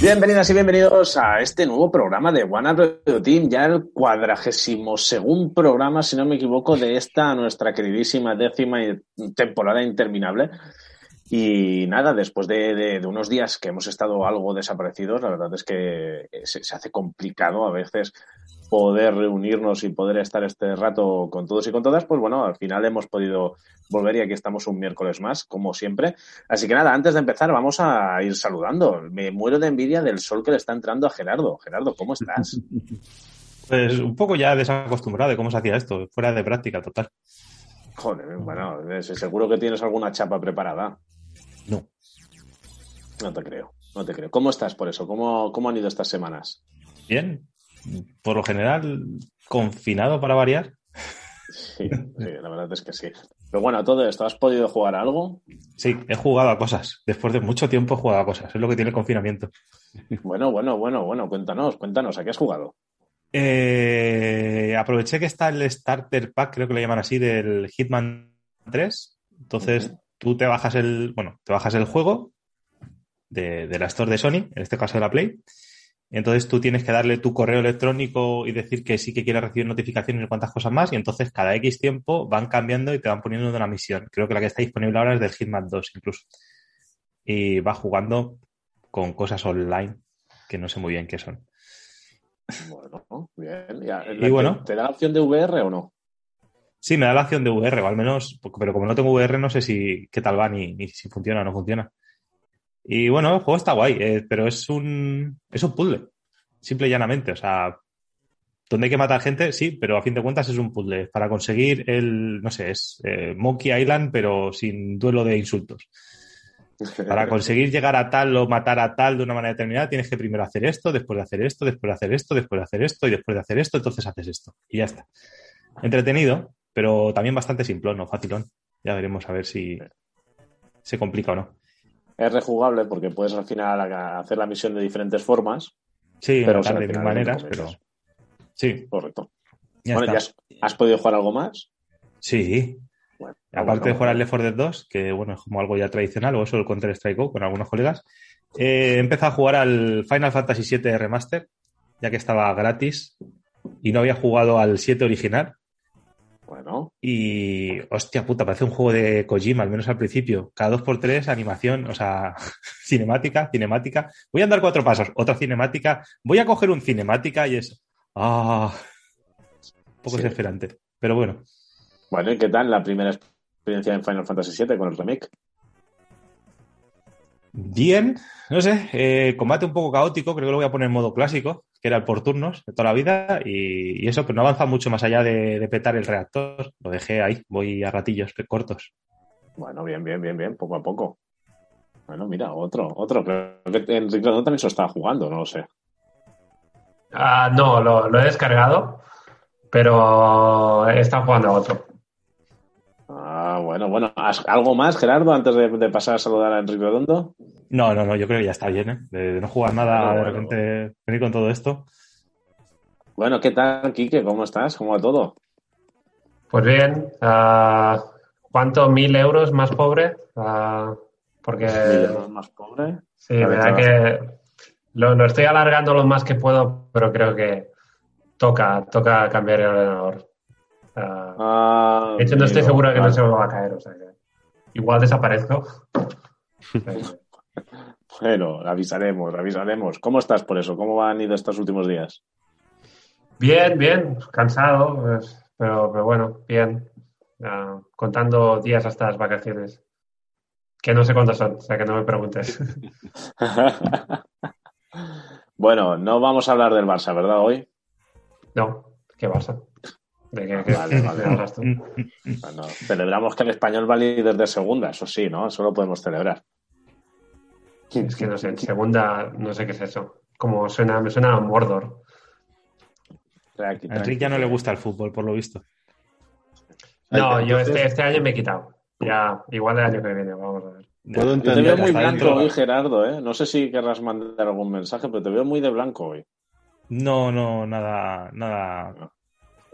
Bienvenidas y bienvenidos a este nuevo programa de One Radio Team, ya el cuadragésimo segundo programa, si no me equivoco, de esta nuestra queridísima décima temporada interminable. Y nada, después de, de- de unos días que hemos estado algo desaparecidos, la verdad es que se, se hace complicado a veces poder reunirnos y poder estar este rato con todos y con todas, pues bueno, al final hemos podido volver y aquí estamos un miércoles más, como siempre. Así que nada, antes de empezar vamos a ir saludando. Me muero de envidia del sol que le está entrando a Gerardo. Gerardo, ¿cómo estás? Pues un poco ya desacostumbrado de cómo se hacía esto, fuera de práctica total. Joder, bueno, eh, seguro que tienes alguna chapa preparada. No. Te creo, no te creo. ¿Cómo estás por eso? ¿Cómo, cómo han ido estas semanas? Bien. Por lo general, confinado para variar. Sí, sí, la verdad es que sí. Pero bueno, todo esto, ¿has podido jugar a algo? Sí, he jugado a cosas. Después de mucho tiempo he jugado a cosas. Es lo que tiene el confinamiento. Bueno, bueno, bueno, bueno, cuéntanos, cuéntanos, ¿a qué has jugado? Eh, aproveché que está el Starter Pack, creo que lo llaman así, del Hitman 3. Entonces, tú te bajas el, bueno, te bajas el juego de, de la Store de Sony, en este caso de la Play. Entonces tú tienes que darle tu correo electrónico y decir que sí que quieres recibir notificaciones y cuantas cosas más. Y entonces cada X tiempo van cambiando y te van poniendo de una misión. Creo que la que está disponible ahora es del Hitman 2 incluso. Y vas jugando con cosas online que no sé muy bien qué son. Bueno, bien. Ya, Y bueno. ¿Te da la opción de VR o no? Sí, me da la opción de VR, o al menos, pero como no tengo VR, no sé si qué tal va ni, ni si funciona o no funciona. Y bueno, el juego está guay, eh, pero es un, es un puzzle, simple y llanamente. O sea, donde hay que matar gente, sí, pero a fin de cuentas es un puzzle. Para conseguir el, no sé, es eh, Monkey Island, pero sin duelo de insultos. Para conseguir llegar a tal o matar a tal de una manera determinada, tienes que primero hacer esto, después de hacer esto, después de hacer esto, después de hacer esto y después de hacer esto, entonces haces esto. Y ya está. Entretenido, pero también bastante simplón, no facilón. Ya veremos a ver si se complica o no. Es rejugable porque puedes al final hacer la misión de diferentes formas. Sí, Pero, de mil maneras, pero sí, Correcto. ya bueno, está. ¿ya has, has podido jugar algo más? Sí, Bueno, Aparte de jugar al Left 4 Dead 2, que bueno, es como algo ya tradicional, o eso, el Counter Strike Go con algunos colegas, eh, he empezado a jugar al Final Fantasy VII Remaster, ya que estaba gratis y no había jugado al 7 original. Bueno, Y hostia puta, parece un juego de Kojima, al menos al principio. Cada dos por tres, animación, o sea, cinemática, cinemática. Voy a andar cuatro pasos, otra cinemática. Voy a coger un cinemática y es. Ah. Un poco Sí. desesperante. Pero bueno. bueno, ¿y qué tal la primera experiencia en Final Fantasy VII con el remake? Bien, no sé, eh, combate un poco caótico, creo que lo voy a poner en modo clásico, que era el por turnos de toda la vida, y, y eso, pero no avanza mucho más allá de, de petar el reactor. Lo dejé ahí, voy a ratillos cortos. Bueno, bien, bien, bien, bien, poco a poco. Bueno, mira, otro, otro. Creo que Enrique Rodón también se lo estaba jugando, no lo sé. Ah, no, lo, lo he descargado, pero estado jugando a otro. Bueno, bueno. ¿Has- ¿Algo más, Gerardo, antes de, de pasar a saludar a Enrique Redondo? No, no, no, yo creo que ya está bien, ¿eh? De, de no jugar nada, Bueno, de bueno. repente venir con todo esto. Bueno, ¿qué tal, Quique? ¿Cómo estás? ¿Cómo va todo? Pues bien, ah, ¿cuánto? ¿Mil euros más pobre? Ah, porque ¿Millones más pobre? sí, A ver, verdad que lo, lo estoy alargando lo más que puedo, pero creo que toca, toca cambiar el ordenador. Ah, de hecho, no estoy seguro de que no se me va a caer, o sea que igual desaparezco. Bueno, avisaremos, avisaremos. ¿Cómo estás por eso? ¿Cómo han ido estos últimos días? Bien, bien, cansado, pues, pero, pero bueno, bien. Ah, contando días hasta las vacaciones. Que no sé cuántos son, o sea que no me preguntes. bueno, no vamos a hablar del Barça, ¿verdad? Hoy. No, ¿qué Barça? ¿De qué, qué- Vale, vale. Bueno, celebramos que el español va líder de segunda, eso sí, ¿no? Eso lo podemos celebrar. Es que no sé, en segunda, no sé qué es eso. Como suena, me suena a Mordor. Tranqui, A Enrique ya no le gusta el fútbol, por lo visto. No, yo este, este año me he quitado. Ya, igual el año que viene, vamos a ver. Puedo Yo te veo muy blanco hoy, Gerardo, ¿eh? No sé si querrás mandar algún mensaje, pero te veo muy de blanco hoy. No, no, nada, nada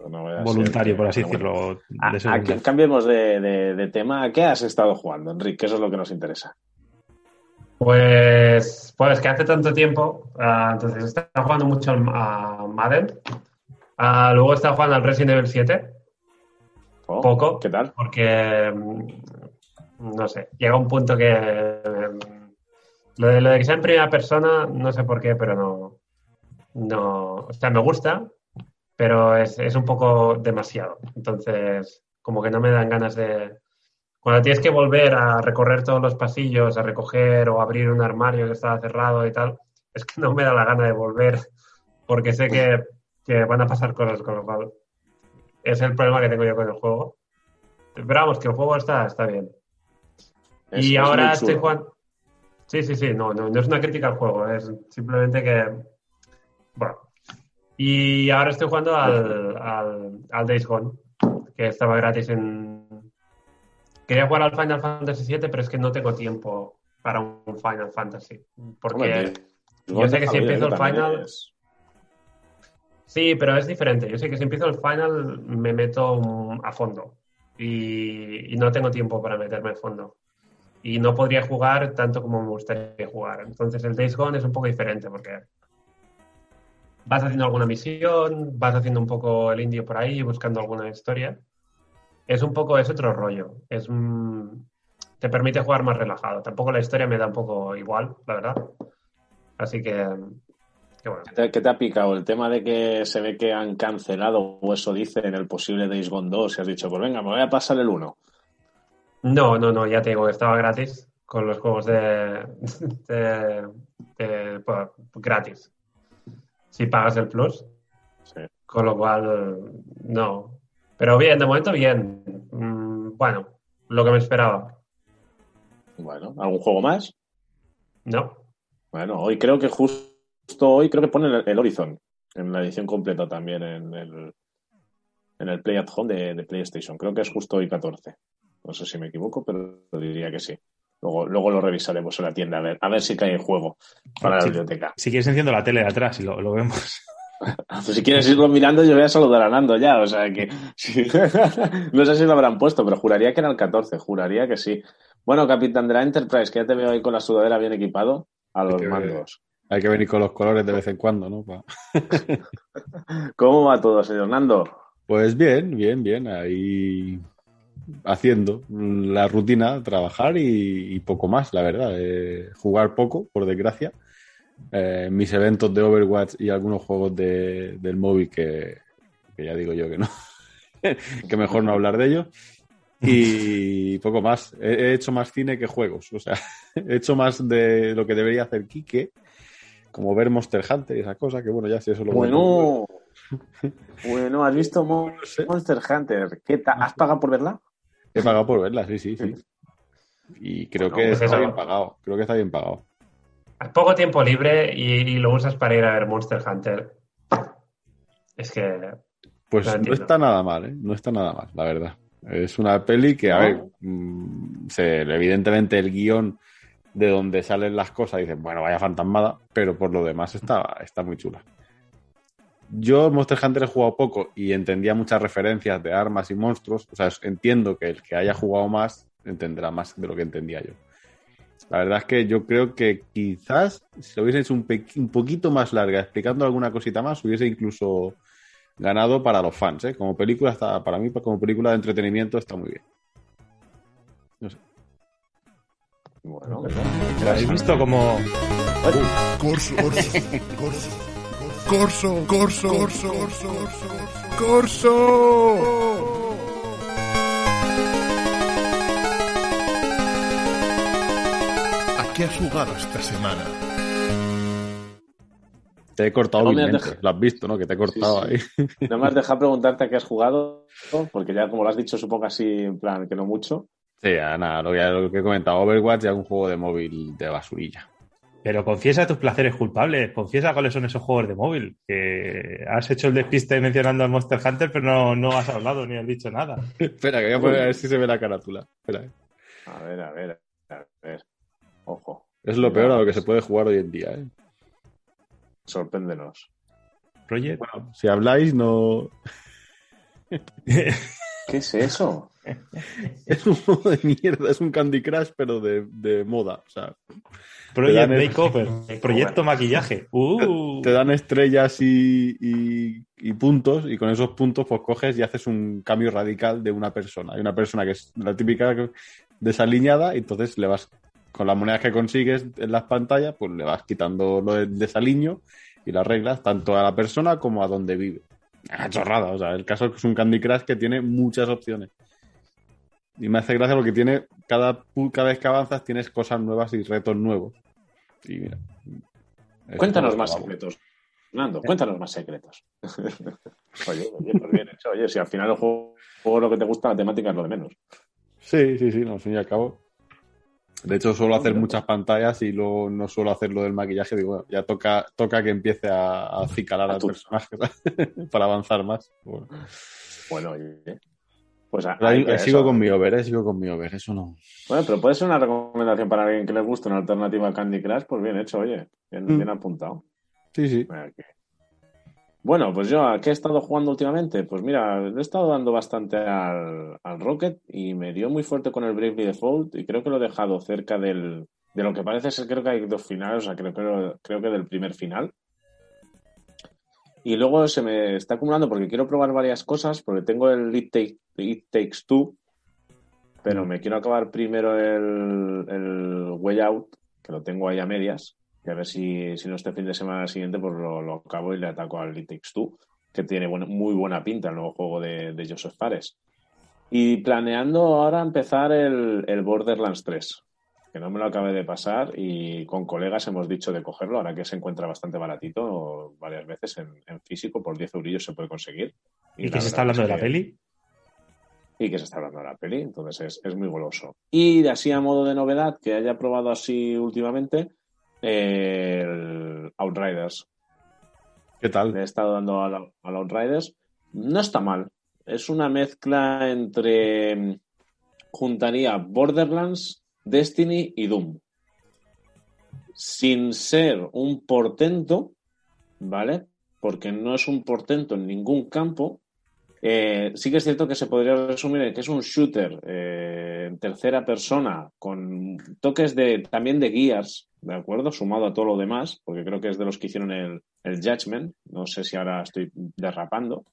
No voluntario, por así bueno. decirlo. A- de a cambiemos de, de- de tema. ¿A qué has estado jugando, Enrique? Eso es lo que nos interesa. Pues, pues que hace tanto tiempo, ah, entonces estaba jugando mucho al- a Madden. Ah, luego estaba jugando al Resident Evil 7, Oh, Poco. ¿Qué tal? porque, mm, no sé, llega un punto que mm, lo de, lo de que sea en primera persona, no sé por qué, pero no, no, o sea, me gusta, pero es, es un poco demasiado. Entonces, como que no me dan ganas de... Cuando tienes que volver a recorrer todos los pasillos, a recoger o abrir un armario que estaba cerrado y tal, es que no me da la gana de volver porque sé que, que van a pasar cosas, con lo cual es el problema que tengo yo con el juego. Pero vamos, que el juego está, está bien. Es- y ahora estoy jugando. Sí, sí, sí, no, no, no es una crítica al juego, es simplemente que. Bueno. Y ahora estoy jugando al, al, al Days Gone, que estaba gratis en. Quería jugar al Final Fantasy VII, pero es que no tengo tiempo para un Final Fantasy. Porque. Hombre, yo sé que si empiezo el final- es- Sí, pero es diferente. Yo sé que si empiezo el final me meto a fondo y, y no tengo tiempo para meterme a fondo. Y no podría jugar tanto como me gustaría jugar. Entonces el Days Gone es un poco diferente porque vas haciendo alguna misión, vas haciendo un poco el indio por ahí, buscando alguna historia. Es un poco, es otro rollo. Es, mm, te permite jugar más relajado. Tampoco la historia me da un poco igual, la verdad. Así que, que bueno. ¿Qué te, qué te ha picado? El tema de que se ve que han cancelado, o eso dice en el posible Days Gone 2, y has dicho, pues venga, me voy a pasar el 1. No, no, no, ya te digo que estaba gratis con los juegos de, de- de- pues, gratis. Si pagas el plus, Sí. con lo cual no. Pero bien, de momento bien. Mm, bueno, lo que me esperaba. Bueno, ¿algún juego más? No. Bueno, hoy creo que justo hoy creo que pone el, el Horizon en la edición completa también en el, en el Play at Home de, de PlayStation. Creo que es justo hoy 14. No sé si me equivoco, pero diría que sí. Luego, luego lo revisaremos en la tienda a ver, a ver si cae en juego para la biblioteca. Si quieres enciendo la tele de atrás y lo, lo vemos. Pues si quieres irlo mirando, yo voy a saludar a Nando ya. O sea que. sí. no sé si lo habrán puesto, pero juraría que era el 14. Juraría que sí. Bueno, capitán de la Enterprise, que ya te veo ahí con la sudadera bien equipado a los que ver. mandos. Hay que venir con los colores de vez en cuando, ¿no? Pa- ¿Cómo va todo, señor Nando? Pues bien, bien, bien. Ahí haciendo la rutina, trabajar y, y poco más, la verdad. Eh, jugar poco, por desgracia. Eh, mis eventos de Overwatch y algunos juegos de- del móvil que, que ya digo yo que no. que mejor no hablar de ellos. Y poco más. He, he hecho más cine que juegos. O sea, he hecho más de lo que debería hacer Quique, como ver Monster Hunter y esas cosas, que bueno, ya si eso lo Bueno, bueno, ¿has visto Mon- No sé. Monster Hunter? ¿Qué ¿Has pagado por verla? He pagado por verla, sí, sí, sí. Y creo Bueno, que pues está eso. bien pagado. Creo que está bien pagado. Has poco tiempo libre y, y lo usas para ir a ver Monster Hunter. Es que Pues no está nada mal, ¿eh? No está nada mal, la verdad. Es una peli que, a No. ver, mm, se- evidentemente el guion de donde salen las cosas, dices, bueno, vaya fantasmada, pero por lo demás está, está muy chula. Yo Monster Hunter he jugado poco y entendía muchas referencias de armas y monstruos. O sea, entiendo que el que haya jugado más entenderá más de lo que entendía yo. La verdad es que yo creo que quizás si lo hubiese hecho un, poquito más larga, explicando alguna cosita más, hubiese incluso ganado para los fans. ¿eh? Como película, está, para mí, como película de entretenimiento, está muy bien. Bueno, ¿Habéis visto como Corso, corso, corso, corso, corso, corso, corso, corso. ¿A qué has jugado esta semana? Te he cortado No me has dejado- Lo has visto, ¿no? Que te he cortado Sí, ahí. no me has dejado preguntarte a qué has jugado, porque ya como lo has dicho, supongo así, en plan, que no mucho. Sí, ya, nada, lo que, lo que he comentado. Overwatch y algún juego de móvil de basurilla. Pero confiesa tus placeres culpables, confiesa cuáles son esos juegos de móvil. Que has hecho el despiste mencionando al Monster Hunter, pero no, no has hablado ni has dicho nada. Espera, que voy a poner a ver si se ve la carátula. Espera. A ver, a ver. A ver, ojo, Es lo peor a lo que se puede jugar hoy en día. ¿eh? sorpréndenos. Project. Bueno, si habláis, no. ¿Qué es eso? Es un modo de mierda, es un Candy Crush, pero de, de moda. O sea, Project el- Makeover. Proyecto Maquillaje. Uh. te dan estrellas y, y- y puntos, y con esos puntos, pues coges y haces un cambio radical de una persona. Hay una persona que es la típica desaliñada, y entonces le vas, con las monedas que consigues en las pantallas, pues le vas quitando lo del desaliño y las reglas, tanto a la persona como a donde vive. Una chorrada, o sea, el caso es que es un Candy Crush que tiene muchas opciones. Y me hace gracia porque tiene, cada, cada vez que avanzas tienes cosas nuevas y retos nuevos. Y mira. es Cuéntanos más guapo. secretos. Nando, cuéntanos más secretos. oye, oye, pues bien hecho. Oye, si al final el juego, juego lo que te gusta, la temática es lo de menos. Sí, sí, sí, no, al fin y al cabo. De hecho, suelo hacer Hombre. muchas pantallas y luego no suelo hacer lo del maquillaje. Digo, bueno, ya toca, toca que empiece a, a acicalar A personaje para avanzar más. Bueno, Bueno, oye. Pues a- ahí- ahí queda sigo eso. con mi over, eh, sigo con mi over, eso no. Bueno, pero puede ser una recomendación para alguien que le guste una alternativa a Candy Crush, pues bien hecho, oye. Bien, Mm. bien apuntado. Sí, sí. Bueno, pues yo, ¿a qué he estado jugando últimamente? Pues mira, le he estado dando bastante al, al Rocket y me dio muy fuerte con el Bravely Default y creo que lo he dejado cerca del, de lo que parece ser, creo que hay dos finales, o sea, creo, creo, creo que del primer final. Y luego se me está acumulando porque quiero probar varias cosas, porque tengo el It, Take- It Takes Two, pero me quiero acabar primero el, el Way Out, que lo tengo ahí a medias, y a ver si, si no este fin de semana siguiente pues lo, lo acabo y le ataco al It Takes Two, que tiene muy buena pinta el nuevo juego de, de Joseph Fares. Y planeando ahora empezar el, el Borderlands 3, que no me lo acabé de pasar y con colegas hemos dicho de cogerlo, ahora que se encuentra bastante baratito, varias veces en, en físico, por 10 eurillos se puede conseguir. ¿Y la que se está hablando es de la peli? Y que se está hablando de la peli, entonces es, es muy goloso. Y de así a modo de novedad, que haya probado así últimamente, eh, el Outriders. ¿Qué Le tal? he estado dando al, al Outriders. No está mal. Es una mezcla entre. mm, Juntaría Borderlands, Destiny y Doom. Sin ser un portento, ¿vale? Porque no es un portento en ningún campo. Eh, sí que es cierto que se podría resumir que es un shooter eh, en tercera persona con toques de también de guías, ¿de acuerdo? Sumado a todo lo demás, porque creo que es de los que hicieron el, Judgment. No sé si ahora estoy derrapando.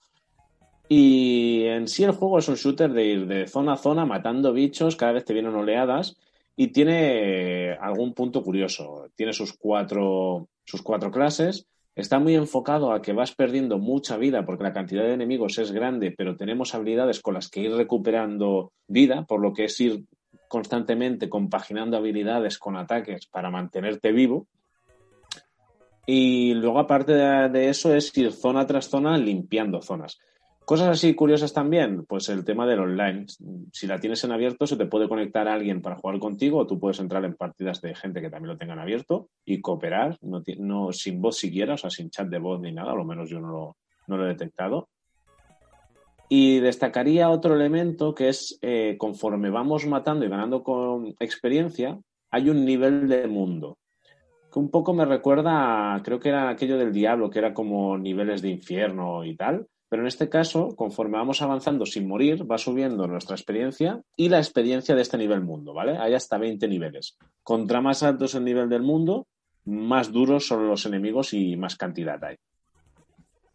Y en sí el juego es un shooter de ir de zona a zona matando bichos, cada vez te vienen oleadas y tiene algún punto curioso. Tiene sus cuatro, sus cuatro clases. Está muy enfocado a que vas perdiendo mucha vida porque la cantidad de enemigos es grande, pero tenemos habilidades con las que ir recuperando vida, por lo que es ir constantemente compaginando habilidades con ataques para mantenerte vivo. Y luego, aparte de, eso, es ir zona tras zona limpiando zonas. Cosas así curiosas también, pues el tema del online. Si la tienes en abierto, se te puede conectar a alguien para jugar contigo, o tú puedes entrar en partidas de gente que también lo tengan abierto y cooperar, no, no sin voz siquiera, o sea, sin chat de voz ni nada, a lo menos yo no lo, no lo he detectado. Y destacaría otro elemento que es eh, conforme vamos matando y ganando con experiencia, hay un nivel de mundo. Que un poco me recuerda, a- creo que era aquello del diablo, que era como niveles de infierno y tal. Pero en este caso, conforme vamos avanzando sin morir, va subiendo nuestra experiencia y la experiencia de este nivel mundo, ¿vale? Hay hasta 20 niveles. Contra más alto es el nivel del mundo, más duros son los enemigos y más cantidad hay.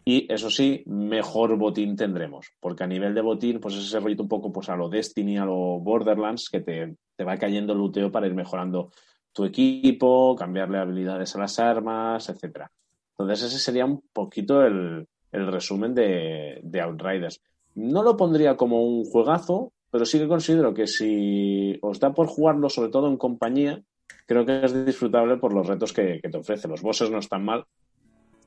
Y eso sí, mejor botín tendremos, porque a nivel de botín, pues es ese rollito un poco pues a lo Destiny, a lo Borderlands, que te, te va cayendo el luteo para ir mejorando tu equipo, cambiarle habilidades a las armas, etcétera. Entonces ese sería un poquito el, el resumen de, de Outriders. No lo pondría como un juegazo, pero sí que considero que si os da por jugarlo, sobre todo en compañía, creo que es disfrutable por los retos que, que te ofrece. Los bosses no están mal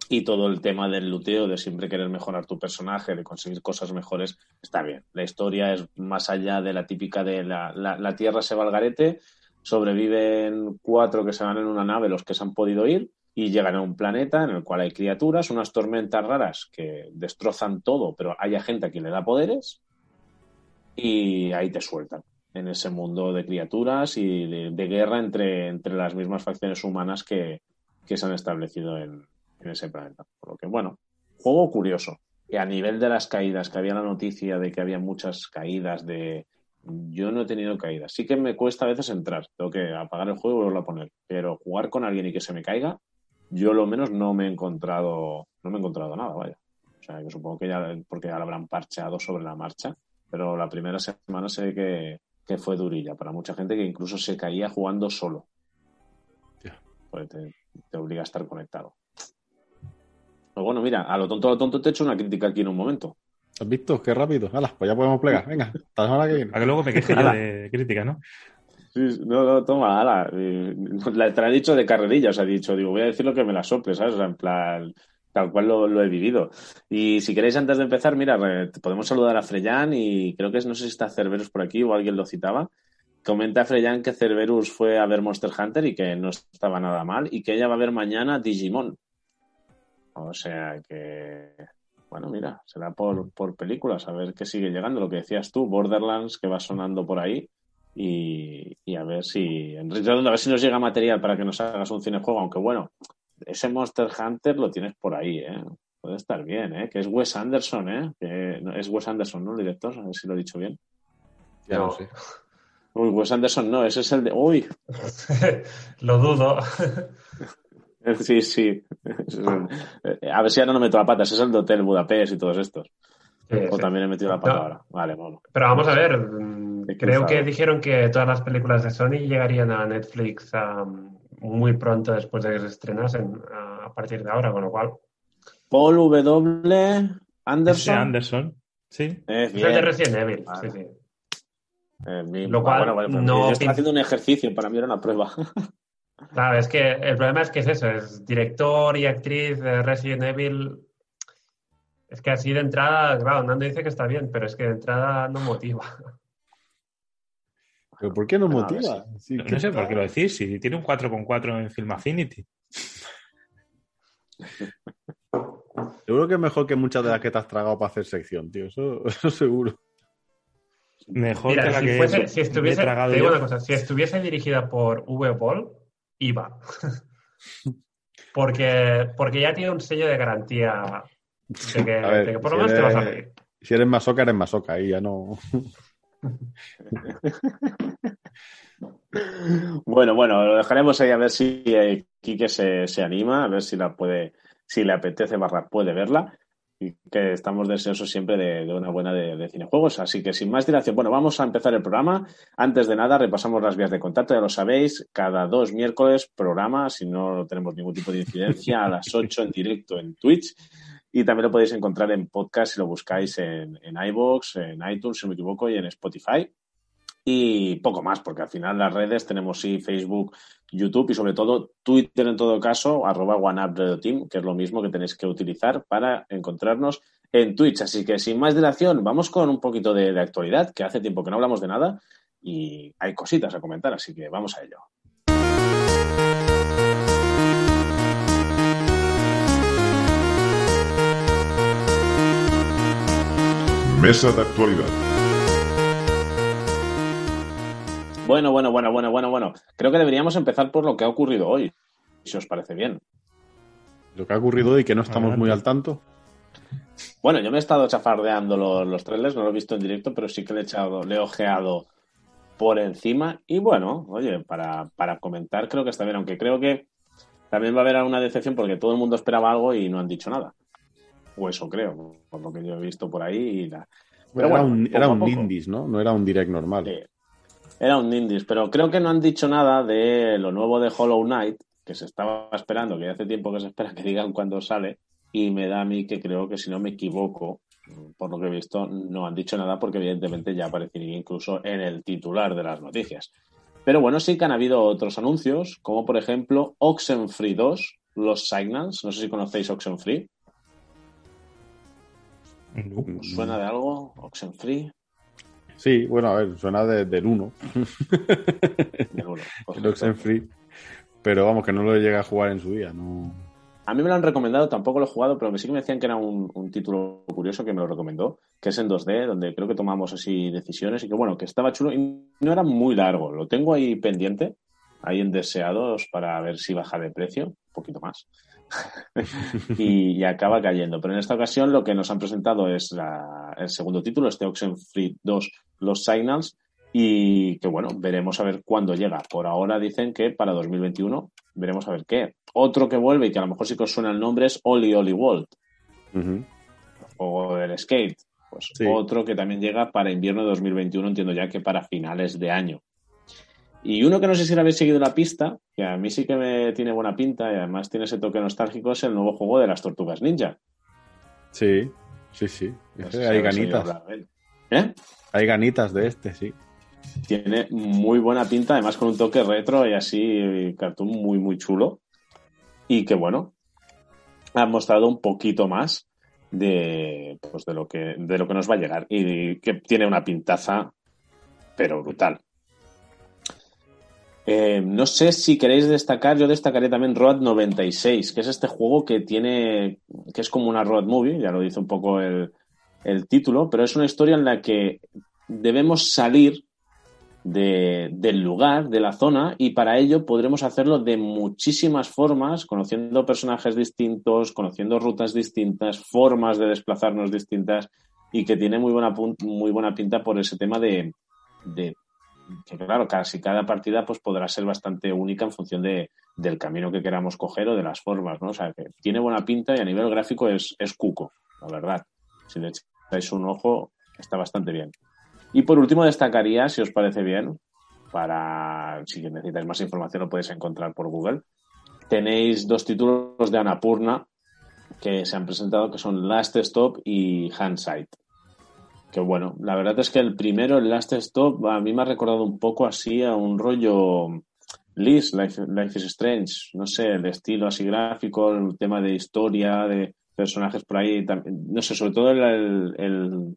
y todo el tema del luteo, de siempre querer mejorar tu personaje, de conseguir cosas mejores, está bien. La historia es más allá de la típica de la, la, la Tierra se va al garete, sobreviven cuatro que se van en una nave, los que se han podido ir, y llegan a un planeta en el cual hay criaturas, unas tormentas raras que destrozan todo, pero hay gente a quien le da poderes y ahí te sueltan. en ese mundo de criaturas y de, guerra entre, entre las mismas facciones humanas que, que se han establecido en, en ese planeta. Por lo que, bueno, juego curioso. Y a nivel de las caídas, que había la noticia de que había muchas caídas de... Yo no he tenido caídas. Sí que me cuesta a veces entrar. Tengo que apagar el juego y volverlo a poner. Pero jugar con alguien y que se me caiga, yo lo menos no me he encontrado, no me he encontrado nada, vaya. O sea, que supongo que ya, porque ya lo habrán parcheado sobre la marcha. Pero la primera semana sé que, que fue durilla para mucha gente que incluso se caía jugando solo. Ya. Pues te, te obliga a estar conectado. Pues bueno, mira, a lo tonto, a lo tonto te he hecho una crítica aquí en un momento. ¿Has visto? Qué rápido. Hala, pues ya podemos plegar. Venga, hasta la semana que viene. Para que luego me queje de críticas, ¿no? Sí, no, no, toma, ala. eh, la- Te dicho de carrerilla, he dicho, digo, voy a decir lo que me la sople, ¿sabes? O sea, en plan, tal cual lo, he vivido. Y si queréis, antes de empezar, mira, podemos saludar a Freyan y creo que es, no sé si está Cerberus por aquí o alguien lo citaba. Comenta Freyan que Cerberus fue a ver Monster Hunter y que no estaba nada mal y que ella va a ver mañana Digimon. O sea que, bueno, mira, será por, por películas, a ver qué sigue llegando. Lo que decías tú, Borderlands, que va sonando por ahí y, y a ver si Redondo, a ver si nos llega material para que nos hagas un cinejuego, aunque bueno, ese Monster Hunter lo tienes por ahí, ¿eh? Puede estar bien, ¿eh? Que es Wes Anderson, ¿eh? Que no- es Wes Anderson, ¿no? El director, a ver si lo he dicho bien. Ya no sé. Uy, Wes Anderson no, ese es el de... Uy, Lo dudo. sí, sí. A ver si ahora no meto la pata, ese es el de Hotel Budapest y todos estos. Sí, O sí. también he metido la No. ahora. Vale, bueno. Pero vamos a ver, mm, creo que dijeron que todas las películas de Sony llegarían a Netflix muy pronto después de que se estrenasen, a, a partir de ahora, con lo cual Paul W. Ese Anderson. Anderson, sí. Es de. Resident Evil. Vale. Sí, sí. Mi- Lo cual bueno, pues no yo haciendo un ejercicio, para mí era una prueba. Claro, es que el problema es que es eso, es director y actriz de Resident Evil. Es que así de entrada, claro, Nando dice que está bien, pero es que de entrada no motiva. ¿Pero por qué no Ah, motiva? Sí, No, ¿qué no sé por qué lo decís, si tiene un 4,4 en Film Affinity. Seguro que es mejor que muchas de las que te has tragado para hacer sección, tío. Eso, eso seguro. Mejor Mira, que la si, que fuese- me- si me he estuviese, tragado te digo yo. una cosa, si estuviese dirigida por V. Paul, iba. porque, porque ya tiene un sello de garantía de que, A ver, de que por lo si menos te vas a eres- reír. Si eres masoca, eres masoca. Ahí ya no. Bueno, bueno, lo dejaremos ahí a ver si eh, Quique se, se anima, a ver si la puede, si le apetece barra puede verla. Y que estamos deseosos siempre de, de una buena de, de cinejuegos. Así que sin más dilación, bueno, vamos a empezar el programa. Antes de nada, repasamos las vías de contacto, ya lo sabéis, cada dos miércoles programa, si no tenemos ningún tipo de incidencia, a las 8 en directo en Twitch. Y también lo podéis encontrar en podcast si lo buscáis en, en iVoox, en iTunes, si no me equivoco, y en Spotify. Y poco más, porque al final las redes tenemos sí Facebook, YouTube y sobre todo Twitter en todo caso, arroba OneUpRadioTeam, que es lo mismo que tenéis que utilizar para encontrarnos en Twitch. Así que sin más dilación, vamos con un poquito de, de actualidad, que hace tiempo que no hablamos de nada y hay cositas a comentar, así que vamos a ello. Mesa de actualidad. Bueno, bueno, bueno, bueno, bueno, bueno. Creo que deberíamos empezar por lo que ha ocurrido hoy, si os parece bien. Lo que ha ocurrido hoy, que no estamos muy al tanto. Bueno, yo me he estado chafardeando los, los trailers, no lo he visto en directo, pero sí que le he echado, le he ojeado por encima. Y bueno, oye, para, para comentar creo que está bien, aunque creo que también va a haber alguna decepción porque todo el mundo esperaba algo y no han dicho nada. O eso creo, por lo que yo he visto por ahí. Y la... Pero era bueno, un, era un indies, ¿no? No era un direct normal. Sí. Era un indies, pero creo que no han dicho nada de lo nuevo de Hollow Knight, que se estaba esperando, que hace tiempo que se espera que digan cuándo sale, y me da a mí que creo que si no me equivoco, por lo que he visto, no han dicho nada porque evidentemente ya aparecería incluso en el titular de las noticias. Pero bueno, sí que han habido otros anuncios, como por ejemplo Oxenfree 2, Los Signals, no sé si conocéis Oxenfree, No. ¿os suena de algo? Oxenfree, Sí, bueno, a ver, suena de- del 1, de uno. el Oxenfree. Pero vamos, que no lo llega a jugar en su día. No... a mí me lo han recomendado, tampoco lo he jugado, pero sí que me decían que era un, un título curioso que me lo recomendó, que es en 2D, donde creo que tomamos así decisiones y que bueno, que estaba chulo y no era muy largo. Lo tengo ahí pendiente, ahí en deseados para ver si baja de precio, un poquito más. y, y acaba cayendo. Pero en esta ocasión lo que nos han presentado es la- el segundo título, este Oxenfree 2, Los Signals, y que bueno, veremos a ver cuándo llega. Por ahora dicen que para 2021 veremos a ver qué. Otro que vuelve y que a lo mejor sí que os suena el nombre es Oli Oli World o el Skate. Pues Sí. otro que también llega para invierno de 2021, entiendo ya que para finales de año. Y uno que no sé si lo habéis seguido la pista, que a mí sí que me tiene buena pinta y además tiene ese toque nostálgico, es el nuevo juego de las Tortugas Ninja. Sí, sí, sí. No sé Ese si hay ganitas. ¿Eh? Hay ganitas de este, sí. Tiene muy buena pinta, además con un toque retro y así cartoon muy, muy chulo. Y que bueno, ha mostrado un poquito más de, pues de, lo que, de lo que nos va a llegar. Y que tiene una pintaza, pero brutal. Eh, no sé si queréis destacar, yo destacaré también Road 96, que es este juego que tiene, que es como una road movie, ya lo dice un poco el, el título, pero es una historia en la que debemos salir de- del lugar, de la zona, y para ello podremos hacerlo de muchísimas formas, conociendo personajes distintos, conociendo rutas distintas, formas de desplazarnos distintas, y que tiene muy buena, muy buena pinta por ese tema de que claro, casi cada partida pues podrá ser bastante única en función de, del camino que queramos coger o de las formas, ¿no? O sea, que tiene buena pinta y a nivel gráfico es, es cuco, la verdad. Si le echáis un ojo, está bastante bien. Y por último destacaría, si os parece bien, para si necesitáis más información lo podéis encontrar por Google. Tenéis dos títulos de Annapurna que se han presentado que son Last Stop y Hindsight. Que bueno, la verdad es que el primero, el Last Stop, a mí me ha recordado un poco así a un rollo Liz, Life, Life is Strange, no sé, el estilo así gráfico, el tema de historia, de personajes por ahí, también, no sé, sobre todo el, el-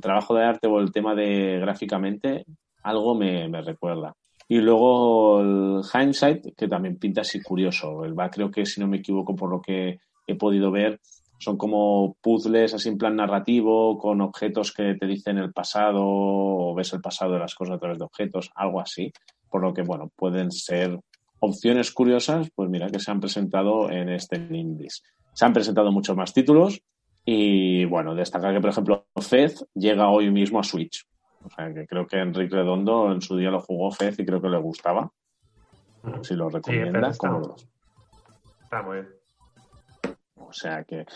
trabajo de arte o el tema de gráficamente, algo me, me recuerda. Y luego el Hindsight, que también pinta así curioso. El va, creo que si no me equivoco por lo que he podido ver, son como puzzles así en plan narrativo, con objetos que te dicen el pasado, o ves el pasado de las cosas a través de objetos, algo así. Por lo que, bueno, pueden ser opciones curiosas, pues mira, que se han presentado en este Indies. Se han presentado muchos más títulos y, bueno, destacar que, por ejemplo, Fez llega hoy mismo a Switch. O sea, que creo que Enrique Redondo en su día lo jugó Fez y creo que le gustaba. Si lo recomienda, Fez está- Está muy bien. O sea que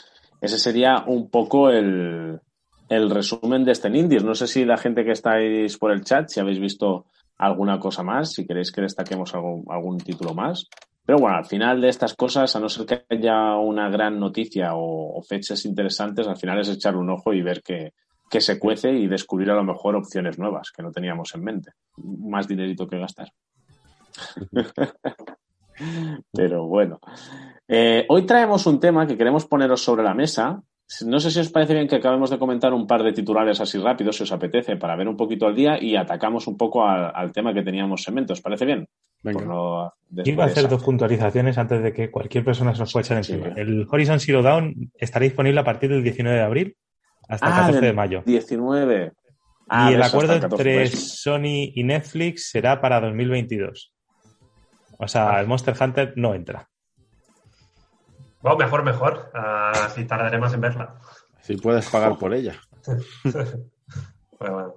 ese sería un poco el, el resumen de este Indies. No sé si la gente que estáis por el chat, si habéis visto alguna cosa más, si queréis que destaquemos algún, algún título más. Pero bueno, al final de estas cosas, a no ser que haya una gran noticia o, fechas interesantes, al final es echarle un ojo y ver que, que se cuece y descubrir a lo mejor opciones nuevas que no teníamos en mente. Más dinerito que gastar. Pero bueno. Eh, hoy traemos un tema que queremos poneros sobre la mesa. No sé si os parece bien que acabemos de comentar un par de titulares así rápidos, si os apetece, para ver un poquito al día y atacamos un poco al, al tema que teníamos en mente. ¿Os parece bien? Venga. Yo iba a hacer dos puntualizaciones antes de que cualquier persona se nos pueda echar Sí. encima. El Horizon Zero Dawn estará disponible a partir del 19 de abril hasta el Ah, 14 de del mayo. 19. Ah, y el acuerdo 14 entre meses. Sony y Netflix será para 2022. O sea, el Monster Hunter no entra. Bueno, mejor, mejor. Así tardaré más en verla. Si puedes pagar por ella. Pero bueno.